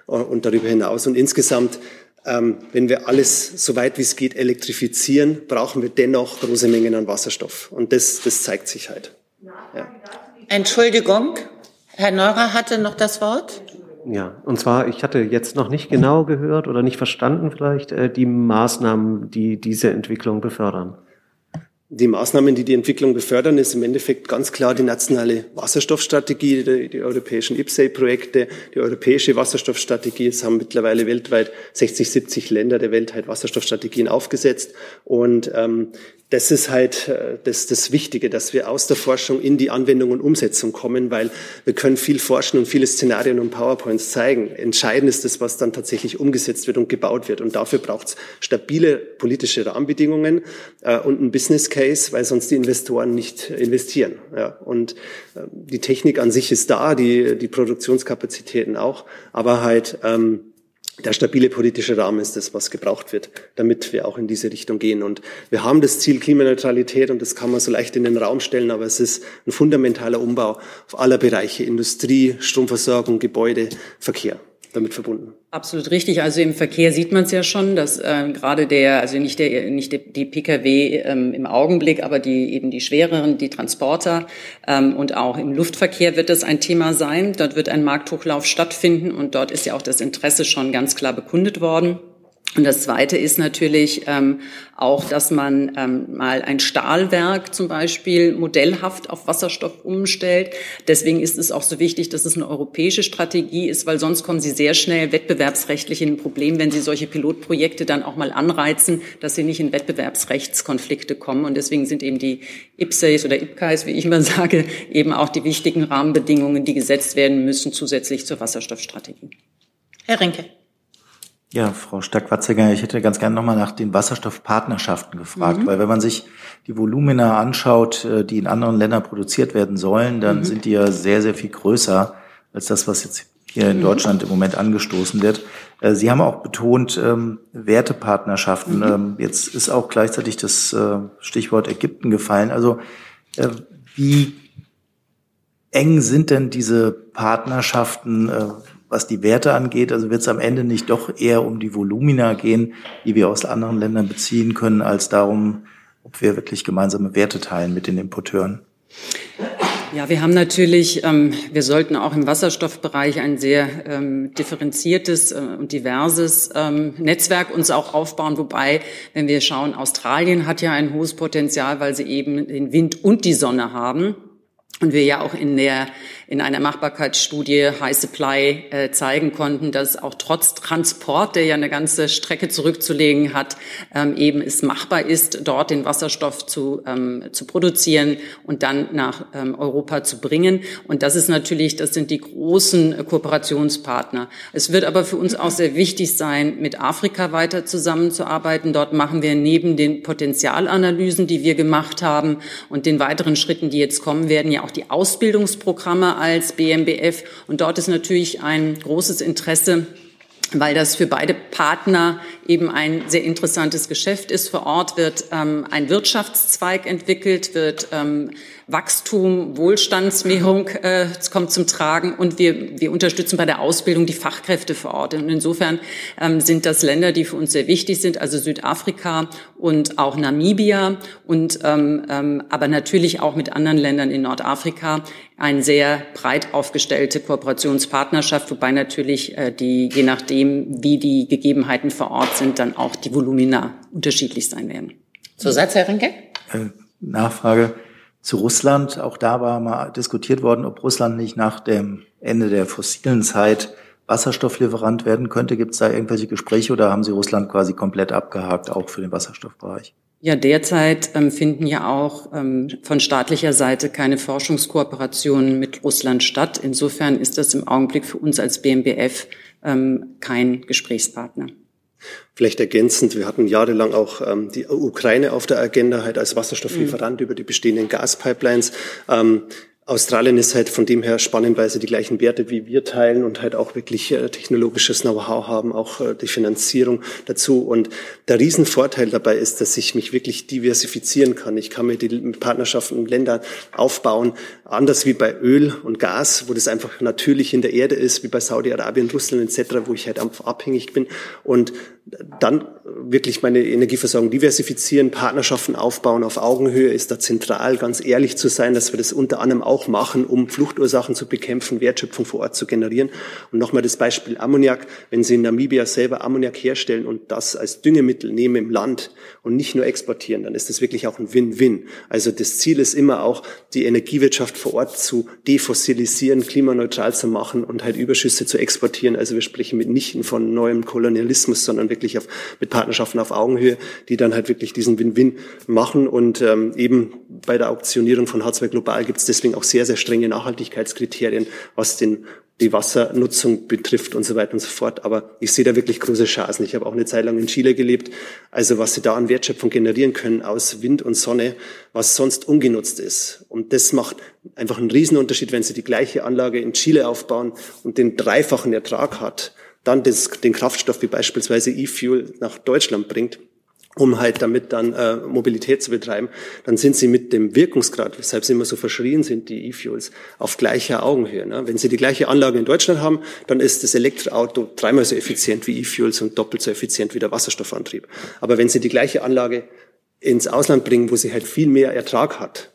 und darüber hinaus. Und insgesamt, ähm, wenn wir alles so weit wie es geht elektrifizieren, brauchen wir dennoch große Mengen an Wasserstoff. Und das, das zeigt sich halt. Ja. Entschuldigung, Herr Neurer hatte noch das Wort. Ja, und zwar, ich hatte jetzt noch nicht genau gehört oder nicht verstanden vielleicht äh, die Maßnahmen, die diese Entwicklung befördern. Die Maßnahmen, die die Entwicklung befördern, ist im Endeffekt ganz klar die nationale Wasserstoffstrategie, die, die europäischen IPSAE-Projekte, die europäische Wasserstoffstrategie. Es haben mittlerweile weltweit 60, 70 Länder der Welt halt Wasserstoffstrategien aufgesetzt. Und ähm, das ist halt äh, das, das Wichtige, dass wir aus der Forschung in die Anwendung und Umsetzung kommen, weil wir können viel forschen und viele Szenarien und PowerPoints zeigen. Entscheidend ist das, was dann tatsächlich umgesetzt wird und gebaut wird. Und dafür braucht es stabile politische Rahmenbedingungen äh, und ein Business Case, weil sonst die Investoren nicht investieren. Ja. Und äh, die Technik an sich ist da, die, die Produktionskapazitäten auch, aber halt ähm, der stabile politische Rahmen ist das, was gebraucht wird, damit wir auch in diese Richtung gehen. Und wir haben das Ziel Klimaneutralität und das kann man so leicht in den Raum stellen, aber es ist ein fundamentaler Umbau auf aller Bereiche, Industrie, Stromversorgung, Gebäude, Verkehr damit verbunden. Absolut richtig. Also im Verkehr sieht man es ja schon, dass äh, gerade der, also nicht der, nicht die, die Pkw ähm, im Augenblick, aber die eben die schwereren, die Transporter ähm, und auch im Luftverkehr wird das ein Thema sein. Dort wird ein Markthochlauf stattfinden und dort ist ja auch das Interesse schon ganz klar bekundet worden. Und das Zweite ist natürlich ähm, auch, dass man ähm, mal ein Stahlwerk zum Beispiel modellhaft auf Wasserstoff umstellt. Deswegen ist es auch so wichtig, dass es eine europäische Strategie ist, weil sonst kommen Sie sehr schnell wettbewerbsrechtlich in ein Problem, wenn Sie solche Pilotprojekte dann auch mal anreizen, dass sie nicht in Wettbewerbsrechtskonflikte kommen. Und deswegen sind eben die IPSAs oder IPCAs, wie ich immer *laughs* sage, eben auch die wichtigen Rahmenbedingungen, die gesetzt werden müssen, zusätzlich zur Wasserstoffstrategie. Herr Rinke. Ja, Frau Stark-Watziger, ich hätte ganz gerne nochmal nach den Wasserstoffpartnerschaften gefragt, mhm. weil wenn man sich die Volumina anschaut, äh, die in anderen Ländern produziert werden sollen, dann mhm. sind die ja sehr, sehr viel größer als das, was jetzt hier in mhm. Deutschland im Moment angestoßen wird. Äh, Sie haben auch betont, ähm, Wertepartnerschaften. Mhm. Ähm, jetzt ist auch gleichzeitig das äh, Stichwort Ägypten gefallen. Also äh, wie eng sind denn diese Partnerschaften? Äh, was die Werte angeht? Also wird es am Ende nicht doch eher um die Volumina gehen, die wir aus anderen Ländern beziehen können, als darum, ob wir wirklich gemeinsame Werte teilen mit den Importeuren? Ja, wir haben natürlich, ähm, wir sollten auch im Wasserstoffbereich ein sehr ähm, differenziertes äh, und diverses ähm, Netzwerk uns auch aufbauen. Wobei, wenn wir schauen, Australien hat ja ein hohes Potenzial, weil sie eben den Wind und die Sonne haben. Und wir ja auch in der in einer Machbarkeitsstudie High Supply äh, zeigen konnten, dass auch trotz Transport, der ja eine ganze Strecke zurückzulegen hat, ähm, eben es machbar ist, dort den Wasserstoff zu, ähm, zu produzieren und dann nach ähm, Europa zu bringen. Und das ist natürlich, das sind die großen Kooperationspartner. Es wird aber für uns auch sehr wichtig sein, mit Afrika weiter zusammenzuarbeiten. Dort machen wir neben den Potenzialanalysen, die wir gemacht haben und den weiteren Schritten, die jetzt kommen werden, ja auch die Ausbildungsprogramme als BMBF. Und dort ist natürlich ein großes Interesse, weil das für beide Partner eben ein sehr interessantes Geschäft ist. Vor Ort wird ähm, ein Wirtschaftszweig entwickelt, wird ähm, Wachstum, Wohlstandsmehrung äh, kommt zum Tragen und wir, wir unterstützen bei der Ausbildung die Fachkräfte vor Ort. Und insofern ähm, sind das Länder, die für uns sehr wichtig sind, also Südafrika und auch Namibia und ähm, ähm, aber natürlich auch mit anderen Ländern in Nordafrika eine sehr breit aufgestellte Kooperationspartnerschaft, wobei natürlich äh, die, je nachdem, wie die Gegebenheiten vor Ort sind, dann auch die Volumina unterschiedlich sein werden. Zusatz, Herr Rinke? Äh, Nachfrage zu Russland. Auch da war mal diskutiert worden, ob Russland nicht nach dem Ende der fossilen Zeit Wasserstofflieferant werden könnte. Gibt es da irgendwelche Gespräche oder haben Sie Russland quasi komplett abgehakt, auch für den Wasserstoffbereich? Ja, derzeit ähm, finden ja auch ähm, von staatlicher Seite keine Forschungskooperationen mit Russland statt. Insofern ist das im Augenblick für uns als BMBF ähm, kein Gesprächspartner. Vielleicht ergänzend, wir hatten jahrelang auch ähm, die Ukraine auf der Agenda, halt als Wasserstofflieferant mhm. über die bestehenden Gaspipelines. Ähm, Australien ist halt von dem her spannendweise die gleichen Werte wie wir teilen und halt auch wirklich äh, technologisches Know-how haben, auch äh, die Finanzierung dazu. Und der Riesenvorteil dabei ist, dass ich mich wirklich diversifizieren kann. Ich kann mir die Partnerschaften mit Ländern aufbauen, anders wie bei Öl und Gas, wo das einfach natürlich in der Erde ist, wie bei Saudi-Arabien, Russland etc., wo ich halt abhängig bin. Und dann wirklich meine Energieversorgung diversifizieren, Partnerschaften aufbauen auf Augenhöhe ist da zentral, ganz ehrlich zu sein, dass wir das unter anderem auch machen, um Fluchtursachen zu bekämpfen, Wertschöpfung vor Ort zu generieren. Und nochmal das Beispiel Ammoniak. Wenn Sie in Namibia selber Ammoniak herstellen und das als Düngemittel nehmen im Land und nicht nur exportieren, dann ist das wirklich auch ein Win-Win. Also das Ziel ist immer auch, die Energiewirtschaft vor Ort zu defossilisieren, klimaneutral zu machen und halt Überschüsse zu exportieren. Also wir sprechen mitnichten von neuem Kolonialismus, sondern wirklich auf, mit Partnerschaften auf Augenhöhe, die dann halt wirklich diesen Win-Win machen. Und ähm, eben bei der Auktionierung von H2 Global gibt es deswegen auch sehr, sehr strenge Nachhaltigkeitskriterien, was den die Wassernutzung betrifft und so weiter und so fort. Aber ich sehe da wirklich große Chancen. Ich habe auch eine Zeit lang in Chile gelebt. Also was sie da an Wertschöpfung generieren können aus Wind und Sonne, was sonst ungenutzt ist. Und das macht einfach einen Riesenunterschied, wenn sie die gleiche Anlage in Chile aufbauen und den dreifachen Ertrag hat dann das, den Kraftstoff wie beispielsweise E-Fuel nach Deutschland bringt, um halt damit dann äh, Mobilität zu betreiben, dann sind sie mit dem Wirkungsgrad, weshalb sie immer so verschrien sind, die E-Fuels, auf gleicher Augenhöhe. Ne? Wenn sie die gleiche Anlage in Deutschland haben, dann ist das Elektroauto dreimal so effizient wie E-Fuels und doppelt so effizient wie der Wasserstoffantrieb. Aber wenn sie die gleiche Anlage ins Ausland bringen, wo sie halt viel mehr Ertrag hat,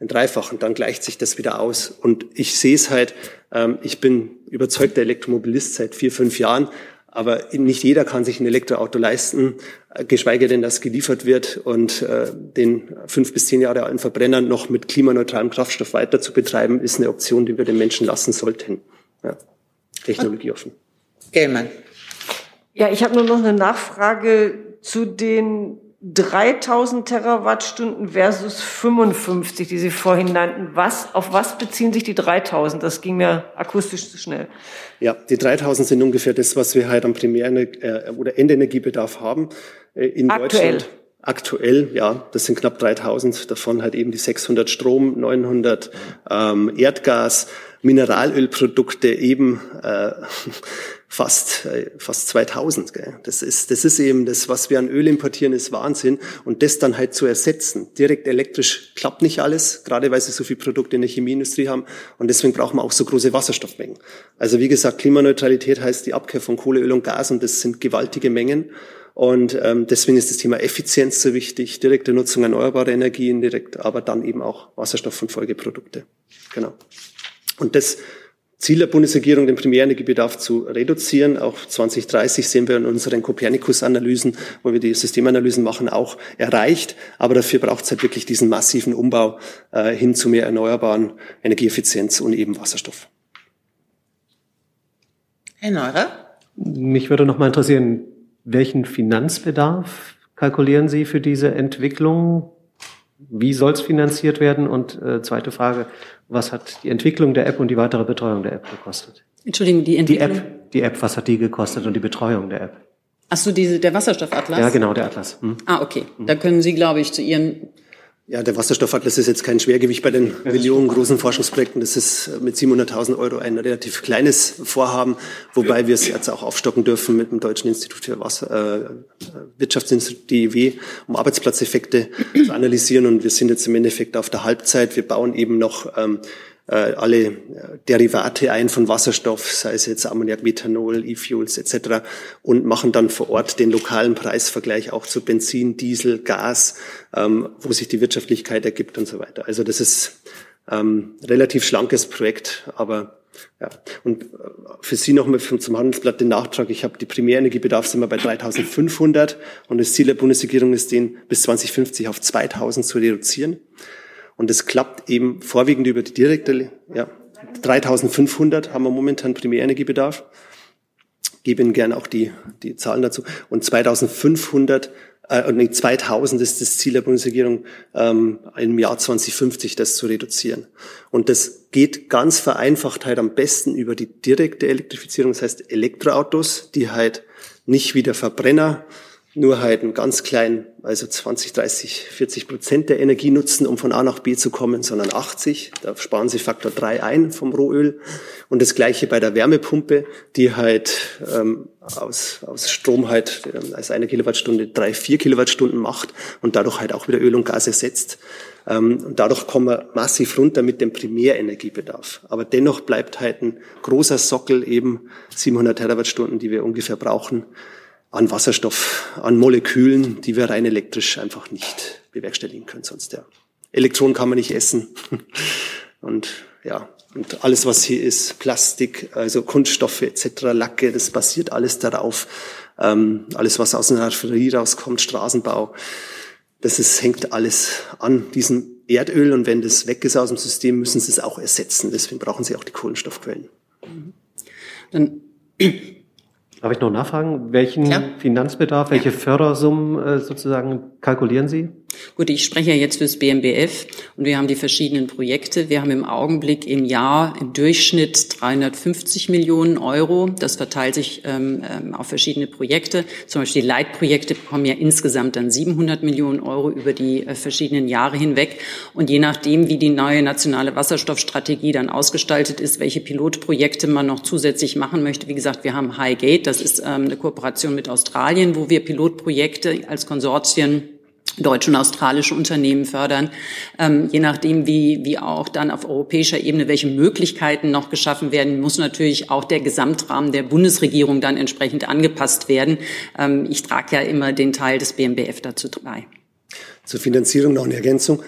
den Dreifachen, dann gleicht sich das wieder aus. Und ich sehe es halt, ähm, ich bin überzeugter Elektromobilist seit vier, fünf Jahren, aber nicht jeder kann sich ein Elektroauto leisten, geschweige denn, dass geliefert wird und äh, den fünf bis zehn Jahre alten Verbrenner noch mit klimaneutralem Kraftstoff weiter zu betreiben, ist eine Option, die wir den Menschen lassen sollten. Ja. Technologie offen. Gelmann. Ja, ich habe nur noch eine Nachfrage zu den 3000 Terawattstunden versus 55, die Sie vorhin nannten. Was, auf was beziehen sich die 3000? Das ging mir akustisch zu schnell. Ja, die 3000 sind ungefähr das, was wir halt am Primär- äh, oder Endenergiebedarf haben äh, in Aktuell. Deutschland. Aktuell, ja, das sind knapp 3000, davon halt eben die 600 Strom, 900 ähm, Erdgas, Mineralölprodukte eben äh, fast, äh, fast 2000. Gell. Das, ist, das ist eben das, was wir an Öl importieren, ist Wahnsinn. Und das dann halt zu ersetzen. Direkt elektrisch klappt nicht alles, gerade weil sie so viele Produkte in der Chemieindustrie haben. Und deswegen brauchen wir auch so große Wasserstoffmengen. Also wie gesagt, Klimaneutralität heißt die Abkehr von Kohle, Öl und Gas und das sind gewaltige Mengen. Und ähm, deswegen ist das Thema Effizienz so wichtig, direkte Nutzung erneuerbarer Energien direkt, aber dann eben auch Wasserstoff und Folgeprodukte. Genau. Und das Ziel der Bundesregierung, den Primärenergiebedarf zu reduzieren. Auch 2030 sehen wir in unseren Copernicus-Analysen, wo wir die Systemanalysen machen, auch erreicht. Aber dafür braucht es halt wirklich diesen massiven Umbau äh, hin zu mehr erneuerbaren Energieeffizienz und eben Wasserstoff. Herr Neurer? Mich würde noch mal interessieren, welchen Finanzbedarf kalkulieren Sie für diese Entwicklung? Wie soll es finanziert werden? Und äh, zweite Frage, was hat die Entwicklung der App und die weitere Betreuung der App gekostet? Entschuldigung, die Entwicklung? Die App, die App, was hat die gekostet und die Betreuung der App? Ach so, diese, der Wasserstoffatlas? Ja, genau, der Atlas. Hm. Ah, okay. Da können Sie, glaube ich, zu Ihren ja, der Wasserstoffatlas ist jetzt kein Schwergewicht bei den Millionen großen Forschungsprojekten. Das ist mit 700.000 Euro ein relativ kleines Vorhaben, wobei wir es jetzt auch aufstocken dürfen mit dem Deutschen Institut für Wasser, äh, Wirtschaftsinstitut DIW, um Arbeitsplatzeffekte zu analysieren. Und wir sind jetzt im Endeffekt auf der Halbzeit. Wir bauen eben noch ähm, äh, alle äh, Derivate ein von Wasserstoff, sei es jetzt Ammoniak, Methanol, E-Fuels etc. und machen dann vor Ort den lokalen Preisvergleich auch zu Benzin, Diesel, Gas, ähm, wo sich die Wirtschaftlichkeit ergibt und so weiter. Also das ist ähm, relativ schlankes Projekt, aber ja. Und äh, für Sie nochmal zum Handelsblatt den Nachtrag. Ich habe die Primärenergiebedarf sind wir bei 3.500 und das Ziel der Bundesregierung ist, den bis 2050 auf 2.000 zu reduzieren. Und es klappt eben vorwiegend über die direkte, ja, 3500 haben wir momentan Primärenergiebedarf. Gebe Ihnen gerne auch die, die Zahlen dazu. Und 2500, äh, nee, 2000 ist das Ziel der Bundesregierung, ähm, im Jahr 2050 das zu reduzieren. Und das geht ganz vereinfacht halt am besten über die direkte Elektrifizierung, das heißt Elektroautos, die halt nicht wie der Verbrenner nur halt einen ganz kleinen, also 20, 30, 40 Prozent der Energie nutzen, um von A nach B zu kommen, sondern 80. Da sparen sie Faktor 3 ein vom Rohöl. Und das gleiche bei der Wärmepumpe, die halt ähm, aus, aus Strom halt ähm, als eine Kilowattstunde drei, vier Kilowattstunden macht und dadurch halt auch wieder Öl und Gas ersetzt. Ähm, und dadurch kommen wir massiv runter mit dem Primärenergiebedarf. Aber dennoch bleibt halt ein großer Sockel eben 700 Terawattstunden, die wir ungefähr brauchen, an Wasserstoff, an Molekülen, die wir rein elektrisch einfach nicht bewerkstelligen können sonst, ja. Elektronen kann man nicht essen. *laughs* Und ja, und alles, was hier ist, Plastik, also Kunststoffe etc., Lacke, das basiert alles darauf. Ähm, alles, was aus einer Raffinerie rauskommt, Straßenbau, das ist, hängt alles an diesem Erdöl. Und wenn das weg ist aus dem System, müssen sie es auch ersetzen. Deswegen brauchen sie auch die Kohlenstoffquellen. Dann Darf ich noch nachfragen, welchen Klar. Finanzbedarf, welche Fördersummen äh, sozusagen kalkulieren Sie? Gut, ich spreche ja jetzt fürs BMBF und wir haben die verschiedenen Projekte. Wir haben im Augenblick im Jahr im Durchschnitt 350 Millionen Euro. Das verteilt sich ähm, ähm, auf verschiedene Projekte. Zum Beispiel die Leitprojekte bekommen ja insgesamt dann 700 Millionen Euro über die äh, verschiedenen Jahre hinweg. Und je nachdem, wie die neue nationale Wasserstoffstrategie dann ausgestaltet ist, welche Pilotprojekte man noch zusätzlich machen möchte. Wie gesagt, wir haben Highgate, das ist ähm, eine Kooperation mit Australien, wo wir Pilotprojekte als Konsortien deutsche und australische Unternehmen fördern, ähm, je nachdem, wie, wie auch dann auf europäischer Ebene, welche Möglichkeiten noch geschaffen werden, muss natürlich auch der Gesamtrahmen der Bundesregierung dann entsprechend angepasst werden. Ähm, ich trage ja immer den Teil des BMBF dazu bei. Zur Finanzierung noch eine Ergänzung.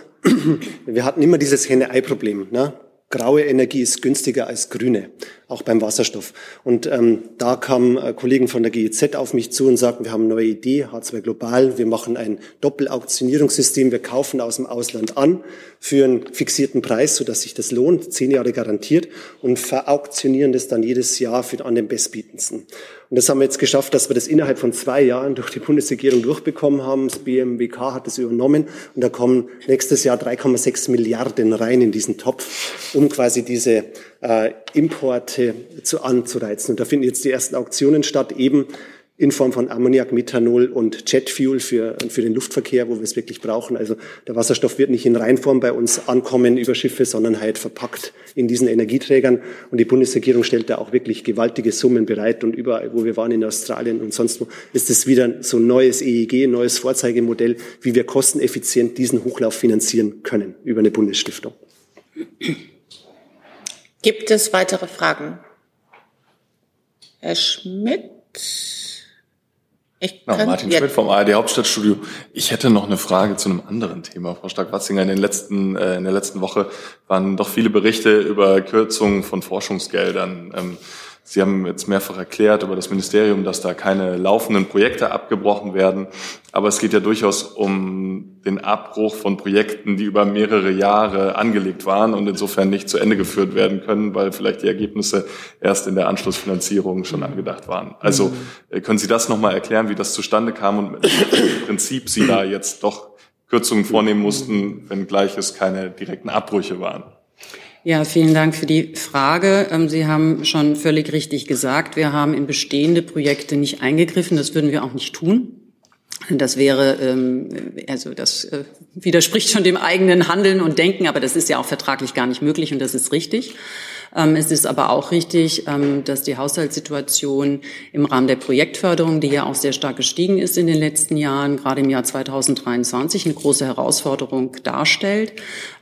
Wir hatten immer dieses Henne-Ei-Problem. Ne? Graue Energie ist günstiger als grüne auch beim Wasserstoff. Und ähm, da kamen äh, Kollegen von der GEZ auf mich zu und sagten, wir haben eine neue Idee, H2 Global, wir machen ein Doppelauktionierungssystem, wir kaufen aus dem Ausland an für einen fixierten Preis, sodass sich das lohnt, zehn Jahre garantiert, und verauktionieren das dann jedes Jahr für, an den Bestbietendsten. Und das haben wir jetzt geschafft, dass wir das innerhalb von zwei Jahren durch die Bundesregierung durchbekommen haben. Das BMWK hat das übernommen und da kommen nächstes Jahr 3,6 Milliarden rein in diesen Topf, um quasi diese äh, Importe zu, anzureizen. Und da finden jetzt die ersten Auktionen statt, eben in Form von Ammoniak, Methanol und Jetfuel für, für den Luftverkehr, wo wir es wirklich brauchen. Also der Wasserstoff wird nicht in Reinform bei uns ankommen über Schiffe, sondern halt verpackt in diesen Energieträgern. Und die Bundesregierung stellt da auch wirklich gewaltige Summen bereit. Und überall, wo wir waren in Australien und sonst wo, ist es wieder so ein neues EEG, ein neues Vorzeigemodell, wie wir kosteneffizient diesen Hochlauf finanzieren können über eine Bundesstiftung. Gibt es weitere Fragen? Herr Schmidt? Ich ja, Martin Schmidt vom ARD Hauptstadtstudio. Ich hätte noch eine Frage zu einem anderen Thema. Frau Stark-Watzinger, in, den letzten, äh, in der letzten Woche waren doch viele Berichte über Kürzungen von Forschungsgeldern. Ähm, Sie haben jetzt mehrfach erklärt über das Ministerium, dass da keine laufenden Projekte abgebrochen werden. Aber es geht ja durchaus um den Abbruch von Projekten, die über mehrere Jahre angelegt waren und insofern nicht zu Ende geführt werden können, weil vielleicht die Ergebnisse erst in der Anschlussfinanzierung schon angedacht waren. Also äh, können Sie das nochmal erklären, wie das zustande kam und mit welchem Prinzip Sie da jetzt doch Kürzungen vornehmen mussten, wenngleich es keine direkten Abbrüche waren? Ja, vielen Dank für die Frage. Ähm, Sie haben schon völlig richtig gesagt, wir haben in bestehende Projekte nicht eingegriffen. Das würden wir auch nicht tun. Das wäre, ähm, also das äh, widerspricht schon dem eigenen Handeln und Denken, aber das ist ja auch vertraglich gar nicht möglich und das ist richtig. Ähm, es ist aber auch richtig, ähm, dass die Haushaltssituation im Rahmen der Projektförderung, die ja auch sehr stark gestiegen ist in den letzten Jahren, gerade im Jahr 2023 eine große Herausforderung darstellt.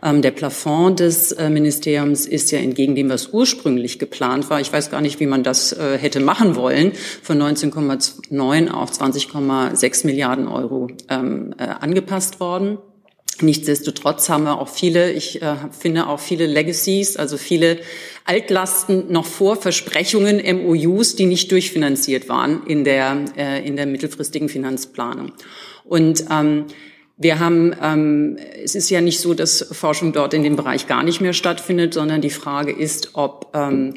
Ähm, der Plafond des äh, Ministeriums ist ja entgegen dem, was ursprünglich geplant war, ich weiß gar nicht, wie man das äh, hätte machen wollen, von 19,9 auf 20,6 Milliarden Euro äh, angepasst worden. Nichtsdestotrotz haben wir auch viele, ich äh, finde auch viele Legacies, also viele Altlasten noch vor Versprechungen, MOUs, die nicht durchfinanziert waren in der, äh, in der mittelfristigen Finanzplanung. Und ähm, wir haben, ähm, es ist ja nicht so, dass Forschung dort in dem Bereich gar nicht mehr stattfindet, sondern die Frage ist, ob ähm,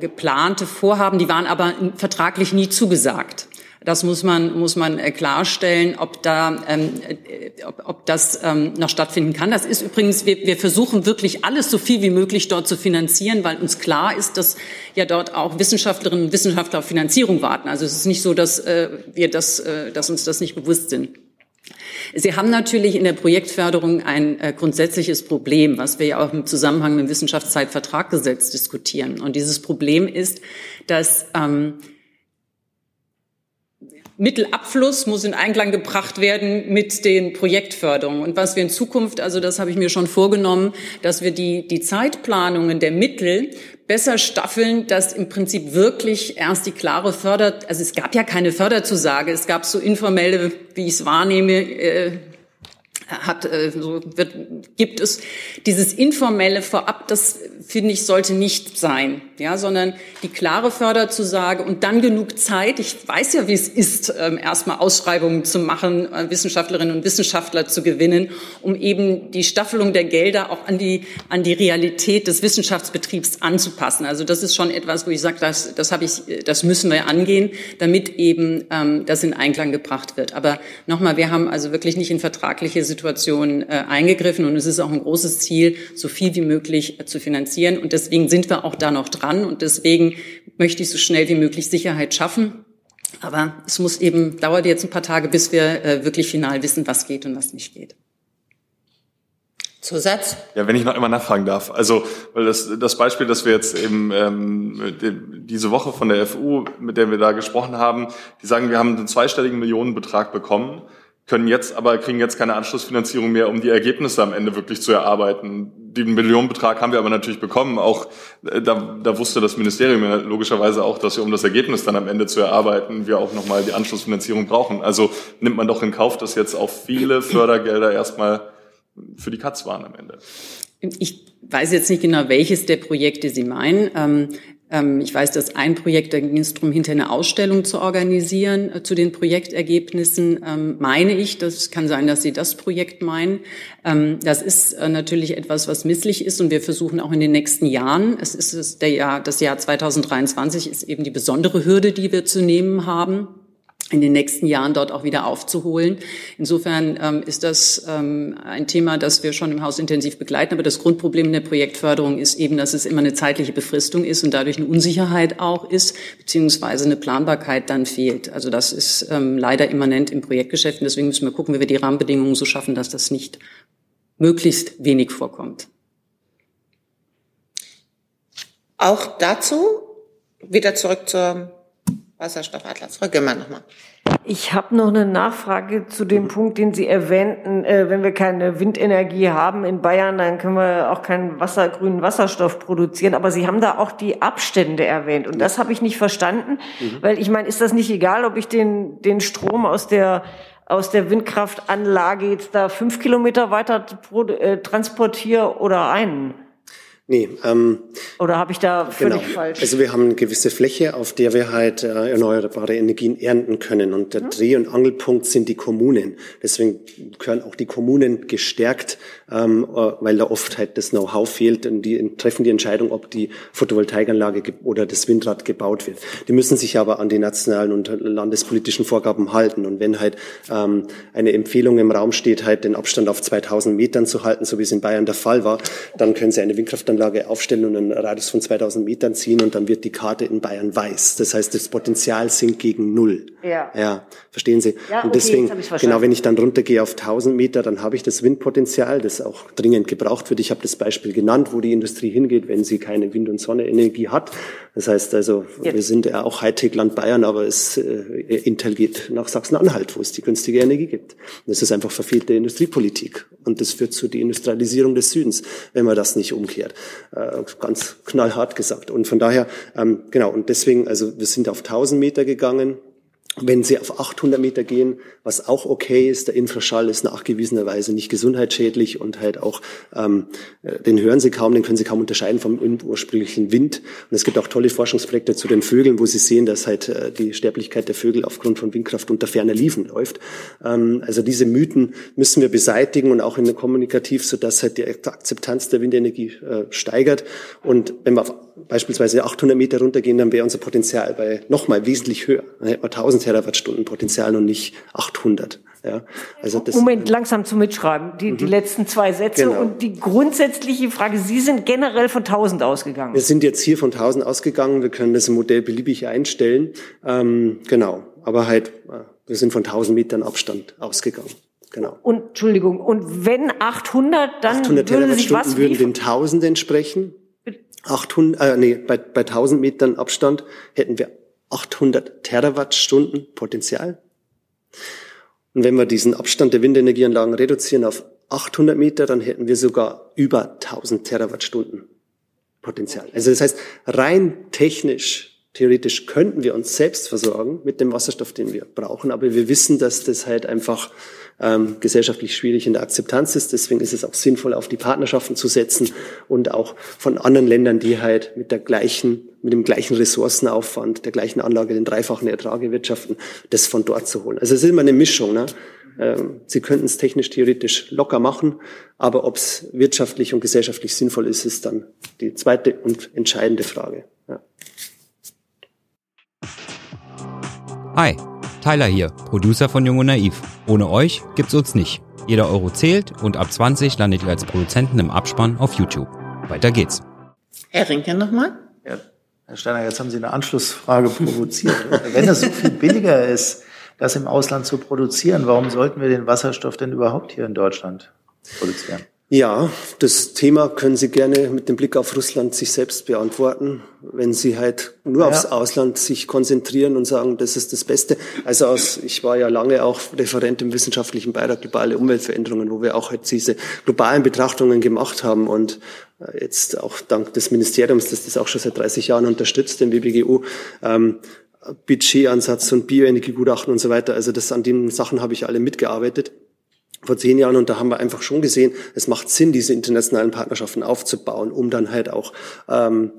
geplante Vorhaben, die waren aber vertraglich nie zugesagt. Das muss man, muss man äh, klarstellen, ob, da, ähm, äh, ob, ob das ähm, noch stattfinden kann. Das ist übrigens, wir, wir versuchen wirklich alles so viel wie möglich dort zu finanzieren, weil uns klar ist, dass ja dort auch Wissenschaftlerinnen und Wissenschaftler auf Finanzierung warten. Also es ist nicht so, dass äh, wir das, äh, dass uns das nicht bewusst sind. Sie haben natürlich in der Projektförderung ein äh, grundsätzliches Problem, was wir ja auch im Zusammenhang mit dem Wissenschaftszeitvertraggesetz diskutieren. Und dieses Problem ist, dass ähm, Mittelabfluss muss in Einklang gebracht werden mit den Projektförderungen. Und was wir in Zukunft, also das habe ich mir schon vorgenommen, dass wir die, die Zeitplanungen der Mittel besser staffeln, dass im Prinzip wirklich erst die klare Förder, also es gab ja keine Förderzusage, es gab so informelle, wie ich es wahrnehme, äh, hat, äh, so wird, gibt es dieses informelle Vorab, das finde ich sollte nicht sein, ja, sondern die klare Förderzusage und dann genug Zeit. Ich weiß ja, wie es ist, ähm, erstmal Ausschreibungen zu machen, äh, Wissenschaftlerinnen und Wissenschaftler zu gewinnen, um eben die Staffelung der Gelder auch an die an die Realität des Wissenschaftsbetriebs anzupassen. Also das ist schon etwas, wo ich sage, das, das habe ich, das müssen wir angehen, damit eben ähm, das in Einklang gebracht wird. Aber nochmal, wir haben also wirklich nicht in vertragliche Situationen Situation äh, eingegriffen und es ist auch ein großes Ziel, so viel wie möglich äh, zu finanzieren. Und deswegen sind wir auch da noch dran und deswegen möchte ich so schnell wie möglich Sicherheit schaffen. Aber es muss eben, dauert jetzt ein paar Tage, bis wir äh, wirklich final wissen, was geht und was nicht geht. Zusatz? Ja, wenn ich noch einmal nachfragen darf. Also, weil das, das Beispiel, das wir jetzt eben ähm, diese Woche von der FU, mit der wir da gesprochen haben, die sagen, wir haben einen zweistelligen Millionenbetrag bekommen können jetzt aber kriegen jetzt keine Anschlussfinanzierung mehr, um die Ergebnisse am Ende wirklich zu erarbeiten. Den Millionenbetrag haben wir aber natürlich bekommen. Auch äh, da, da wusste das Ministerium logischerweise auch, dass wir um das Ergebnis dann am Ende zu erarbeiten, wir auch nochmal die Anschlussfinanzierung brauchen. Also nimmt man doch in Kauf, dass jetzt auch viele Fördergelder erstmal für die Katz waren am Ende. Ich weiß jetzt nicht genau, welches der Projekte Sie meinen. Ähm, ich weiß, dass ein Projekt, da ging es darum, hinter eine Ausstellung zu organisieren äh, zu den Projektergebnissen, ähm, meine ich. Das kann sein, dass Sie das Projekt meinen. Ähm, das ist äh, natürlich etwas, was misslich ist und wir versuchen auch in den nächsten Jahren, es ist der Jahr, das Jahr 2023 ist eben die besondere Hürde, die wir zu nehmen haben in den nächsten Jahren dort auch wieder aufzuholen. Insofern ähm, ist das ähm, ein Thema, das wir schon im Haus intensiv begleiten. Aber das Grundproblem in der Projektförderung ist eben, dass es immer eine zeitliche Befristung ist und dadurch eine Unsicherheit auch ist, beziehungsweise eine Planbarkeit dann fehlt. Also das ist ähm, leider immanent im Projektgeschäft. Und deswegen müssen wir gucken, wie wir die Rahmenbedingungen so schaffen, dass das nicht möglichst wenig vorkommt. Auch dazu wieder zurück zur Wasserstoffatlas. Frau Gimmer nochmal. Ich habe noch eine Nachfrage zu dem Punkt, den Sie erwähnten. Äh, wenn wir keine Windenergie haben in Bayern, dann können wir auch keinen Wasser, grünen Wasserstoff produzieren. Aber Sie haben da auch die Abstände erwähnt. Und das habe ich nicht verstanden, mhm. weil ich meine, ist das nicht egal, ob ich den, den Strom aus der aus der Windkraftanlage jetzt da fünf Kilometer weiter äh, transportiere oder einen? Nee, ähm, Oder habe ich da völlig genau. falsch? Also wir haben eine gewisse Fläche, auf der wir halt äh, erneuerbare Energien ernten können. Und der mhm. Dreh- und Angelpunkt sind die Kommunen. Deswegen gehören auch die Kommunen gestärkt, ähm, äh, weil da oft halt das Know-how fehlt und die treffen die Entscheidung, ob die Photovoltaikanlage oder das Windrad gebaut wird. Die müssen sich aber an die nationalen und landespolitischen Vorgaben halten. Und wenn halt ähm, eine Empfehlung im Raum steht, halt den Abstand auf 2000 Metern zu halten, so wie es in Bayern der Fall war, dann können sie eine Windkraftanlage Anlage aufstellen und einen Radius von 2000 Metern ziehen und dann wird die Karte in Bayern weiß. Das heißt, das Potenzial sinkt gegen Null. Ja. Ja, verstehen Sie? Ja, okay, und deswegen, genau, wenn ich dann runtergehe auf 1000 Meter, dann habe ich das Windpotenzial, das auch dringend gebraucht wird. Ich habe das Beispiel genannt, wo die Industrie hingeht, wenn sie keine Wind- und Sonnenenergie hat. Das heißt also, ja. wir sind ja auch Hightech-Land Bayern, aber es, äh, Intel geht nach Sachsen-Anhalt, wo es die günstige Energie gibt. Das ist einfach verfehlte Industriepolitik. Und das führt zu Deindustrialisierung des Südens, wenn man das nicht umkehrt. Äh, ganz knallhart gesagt. Und von daher, ähm, genau, und deswegen, also wir sind auf 1000 Meter gegangen, wenn Sie auf 800 Meter gehen, was auch okay ist, der Infraschall ist nachgewiesenerweise nicht gesundheitsschädlich und halt auch, ähm, äh, den hören Sie kaum, den können Sie kaum unterscheiden vom ursprünglichen Wind. Und es gibt auch tolle Forschungsprojekte zu den Vögeln, wo Sie sehen, dass halt äh, die Sterblichkeit der Vögel aufgrund von Windkraft unter ferner Liefen läuft. Ähm, also diese Mythen müssen wir beseitigen und auch in der Kommunikativ, sodass halt die Akzeptanz der Windenergie äh, steigert. Und wenn wir auf beispielsweise 800 Meter runtergehen, dann wäre unser Potenzial bei nochmal wesentlich höher. Dann hätten wir 1000 Terawattstunden Potenzial und nicht 800. Ja, also das, Moment, langsam zu mitschreiben. Die, mhm. die letzten zwei Sätze genau. und die grundsätzliche Frage. Sie sind generell von 1000 ausgegangen. Wir sind jetzt hier von 1000 ausgegangen. Wir können das Modell beliebig einstellen. Ähm, genau. Aber halt, äh, wir sind von 1000 Metern Abstand ausgegangen. Genau. Und, Entschuldigung, und wenn 800, dann 800 würde sich was würden den 1000 entsprechen. 800, äh, nee, bei, bei 1000 Metern Abstand hätten wir 800 Terawattstunden Potenzial. Und wenn wir diesen Abstand der Windenergieanlagen reduzieren auf 800 Meter, dann hätten wir sogar über 1000 Terawattstunden Potenzial. Also das heißt, rein technisch, theoretisch könnten wir uns selbst versorgen mit dem Wasserstoff, den wir brauchen, aber wir wissen, dass das halt einfach ähm, gesellschaftlich schwierig in der Akzeptanz ist. Deswegen ist es auch sinnvoll, auf die Partnerschaften zu setzen und auch von anderen Ländern, die halt mit der gleichen, mit dem gleichen Ressourcenaufwand, der gleichen Anlage den dreifachen Ertrag erwirtschaften, das von dort zu holen. Also es ist immer eine Mischung. Ne? Ähm, Sie könnten es technisch theoretisch locker machen, aber ob es wirtschaftlich und gesellschaftlich sinnvoll ist, ist dann die zweite und entscheidende Frage. Ja. Hi, Tyler hier, Producer von Jung und Naiv. Ohne euch gibt's uns nicht. Jeder Euro zählt und ab 20 landet ihr als Produzenten im Abspann auf YouTube. Weiter geht's. Herr Rinke nochmal. Ja, Herr Steiner, jetzt haben Sie eine Anschlussfrage provoziert. *laughs* Wenn es so viel billiger ist, das im Ausland zu produzieren, warum sollten wir den Wasserstoff denn überhaupt hier in Deutschland produzieren? Ja, das Thema können Sie gerne mit dem Blick auf Russland sich selbst beantworten, wenn Sie halt nur ja. aufs Ausland sich konzentrieren und sagen, das ist das Beste. Also aus, ich war ja lange auch Referent im wissenschaftlichen Beirat globale Umweltveränderungen, wo wir auch halt diese globalen Betrachtungen gemacht haben und äh, jetzt auch dank des Ministeriums, das das auch schon seit 30 Jahren unterstützt, dem WBGU, ähm, Budgetansatz und Bioenergiegutachten und so weiter. Also das an den Sachen habe ich alle mitgearbeitet vor zehn Jahren und da haben wir einfach schon gesehen, es macht Sinn, diese internationalen Partnerschaften aufzubauen, um dann halt auch ähm,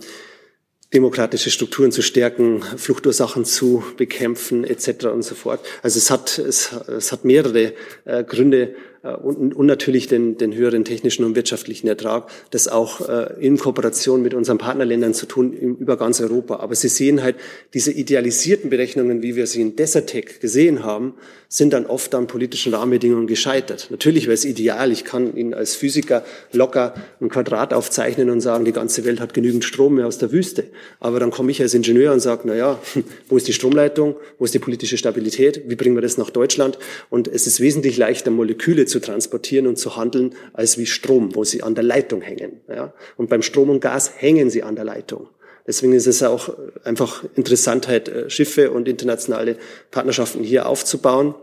demokratische Strukturen zu stärken, Fluchtursachen zu bekämpfen etc. und so fort. Also es hat es, es hat mehrere äh, Gründe, und, und natürlich den, den höheren technischen und wirtschaftlichen Ertrag, das auch äh, in Kooperation mit unseren Partnerländern zu tun über ganz Europa. Aber Sie sehen halt, diese idealisierten Berechnungen, wie wir sie in Desertec gesehen haben, sind dann oft an politischen Rahmenbedingungen gescheitert. Natürlich wäre es ideal, ich kann Ihnen als Physiker locker ein Quadrat aufzeichnen und sagen, die ganze Welt hat genügend Strom mehr aus der Wüste. Aber dann komme ich als Ingenieur und sage, na ja, *laughs* wo ist die Stromleitung, wo ist die politische Stabilität, wie bringen wir das nach Deutschland? Und es ist wesentlich leichter, Moleküle zu transportieren und zu handeln, als wie Strom, wo sie an der Leitung hängen. Ja? Und beim Strom und Gas hängen sie an der Leitung. Deswegen ist es auch einfach Interessant, halt äh, Schiffe und internationale Partnerschaften hier aufzubauen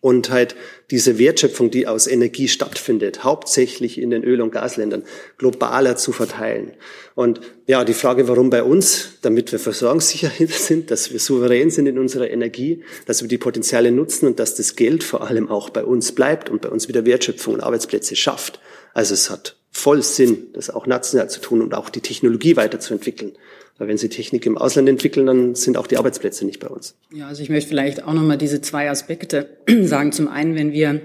und halt diese Wertschöpfung, die aus Energie stattfindet, hauptsächlich in den Öl- und Gasländern, globaler zu verteilen. Und ja, die Frage, warum bei uns, damit wir versorgungssicher *laughs* sind, dass wir souverän sind in unserer Energie, dass wir die Potenziale nutzen und dass das Geld vor allem auch bei uns bleibt und bei uns wieder Wertschöpfung und Arbeitsplätze schafft. Also es hat voll Sinn, das auch national zu tun und auch die Technologie weiterzuentwickeln. Weil wenn Sie Technik im Ausland entwickeln, dann sind auch die Arbeitsplätze nicht bei uns. Ja, also ich möchte vielleicht auch nochmal diese zwei Aspekte *clears throat* sagen. Zum einen, wenn wir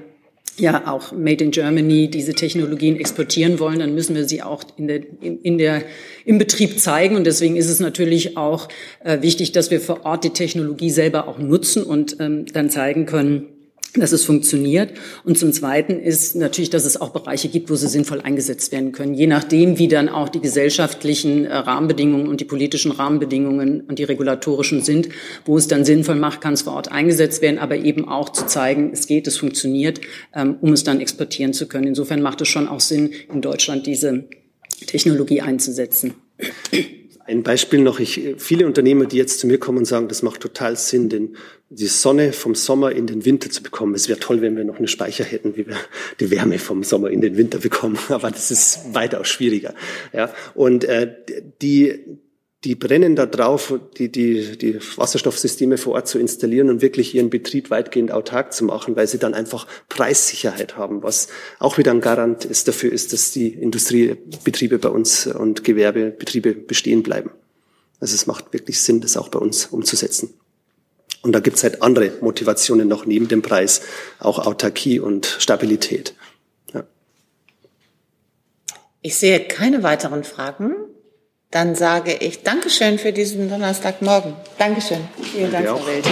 ja auch Made in Germany diese Technologien exportieren wollen, dann müssen wir sie auch in der, in der, im Betrieb zeigen. Und deswegen ist es natürlich auch äh, wichtig, dass wir vor Ort die Technologie selber auch nutzen und ähm, dann zeigen können, dass es funktioniert. Und zum Zweiten ist natürlich, dass es auch Bereiche gibt, wo sie sinnvoll eingesetzt werden können. Je nachdem, wie dann auch die gesellschaftlichen äh, Rahmenbedingungen und die politischen Rahmenbedingungen und die regulatorischen sind, wo es dann sinnvoll macht, kann es vor Ort eingesetzt werden, aber eben auch zu zeigen, es geht, es funktioniert, ähm, um es dann exportieren zu können. Insofern macht es schon auch Sinn, in Deutschland diese Technologie einzusetzen. Ein Beispiel noch, ich, viele Unternehmer, die jetzt zu mir kommen und sagen, das macht total Sinn, den, die Sonne vom Sommer in den Winter zu bekommen. Es wäre toll, wenn wir noch eine Speicher hätten, wie wir die Wärme vom Sommer in den Winter bekommen. *laughs* Aber das ist weitaus schwieriger. Ja, und äh, die, die brennen da drauf, die, die, die Wasserstoffsysteme vor Ort zu installieren und wirklich ihren Betrieb weitgehend autark zu machen, weil sie dann einfach Preissicherheit haben, was auch wieder ein Garant ist dafür ist, dass die Industriebetriebe bei uns und Gewerbebetriebe bestehen bleiben. Also es macht wirklich Sinn, das auch bei uns umzusetzen. Und da gibt's halt andere Motivationen noch neben dem Preis, auch Autarkie und Stabilität. Ja. Ich sehe keine weiteren Fragen. Dann sage ich Dankeschön für diesen Donnerstagmorgen. Dankeschön. Vielen Dank, Frau Welti.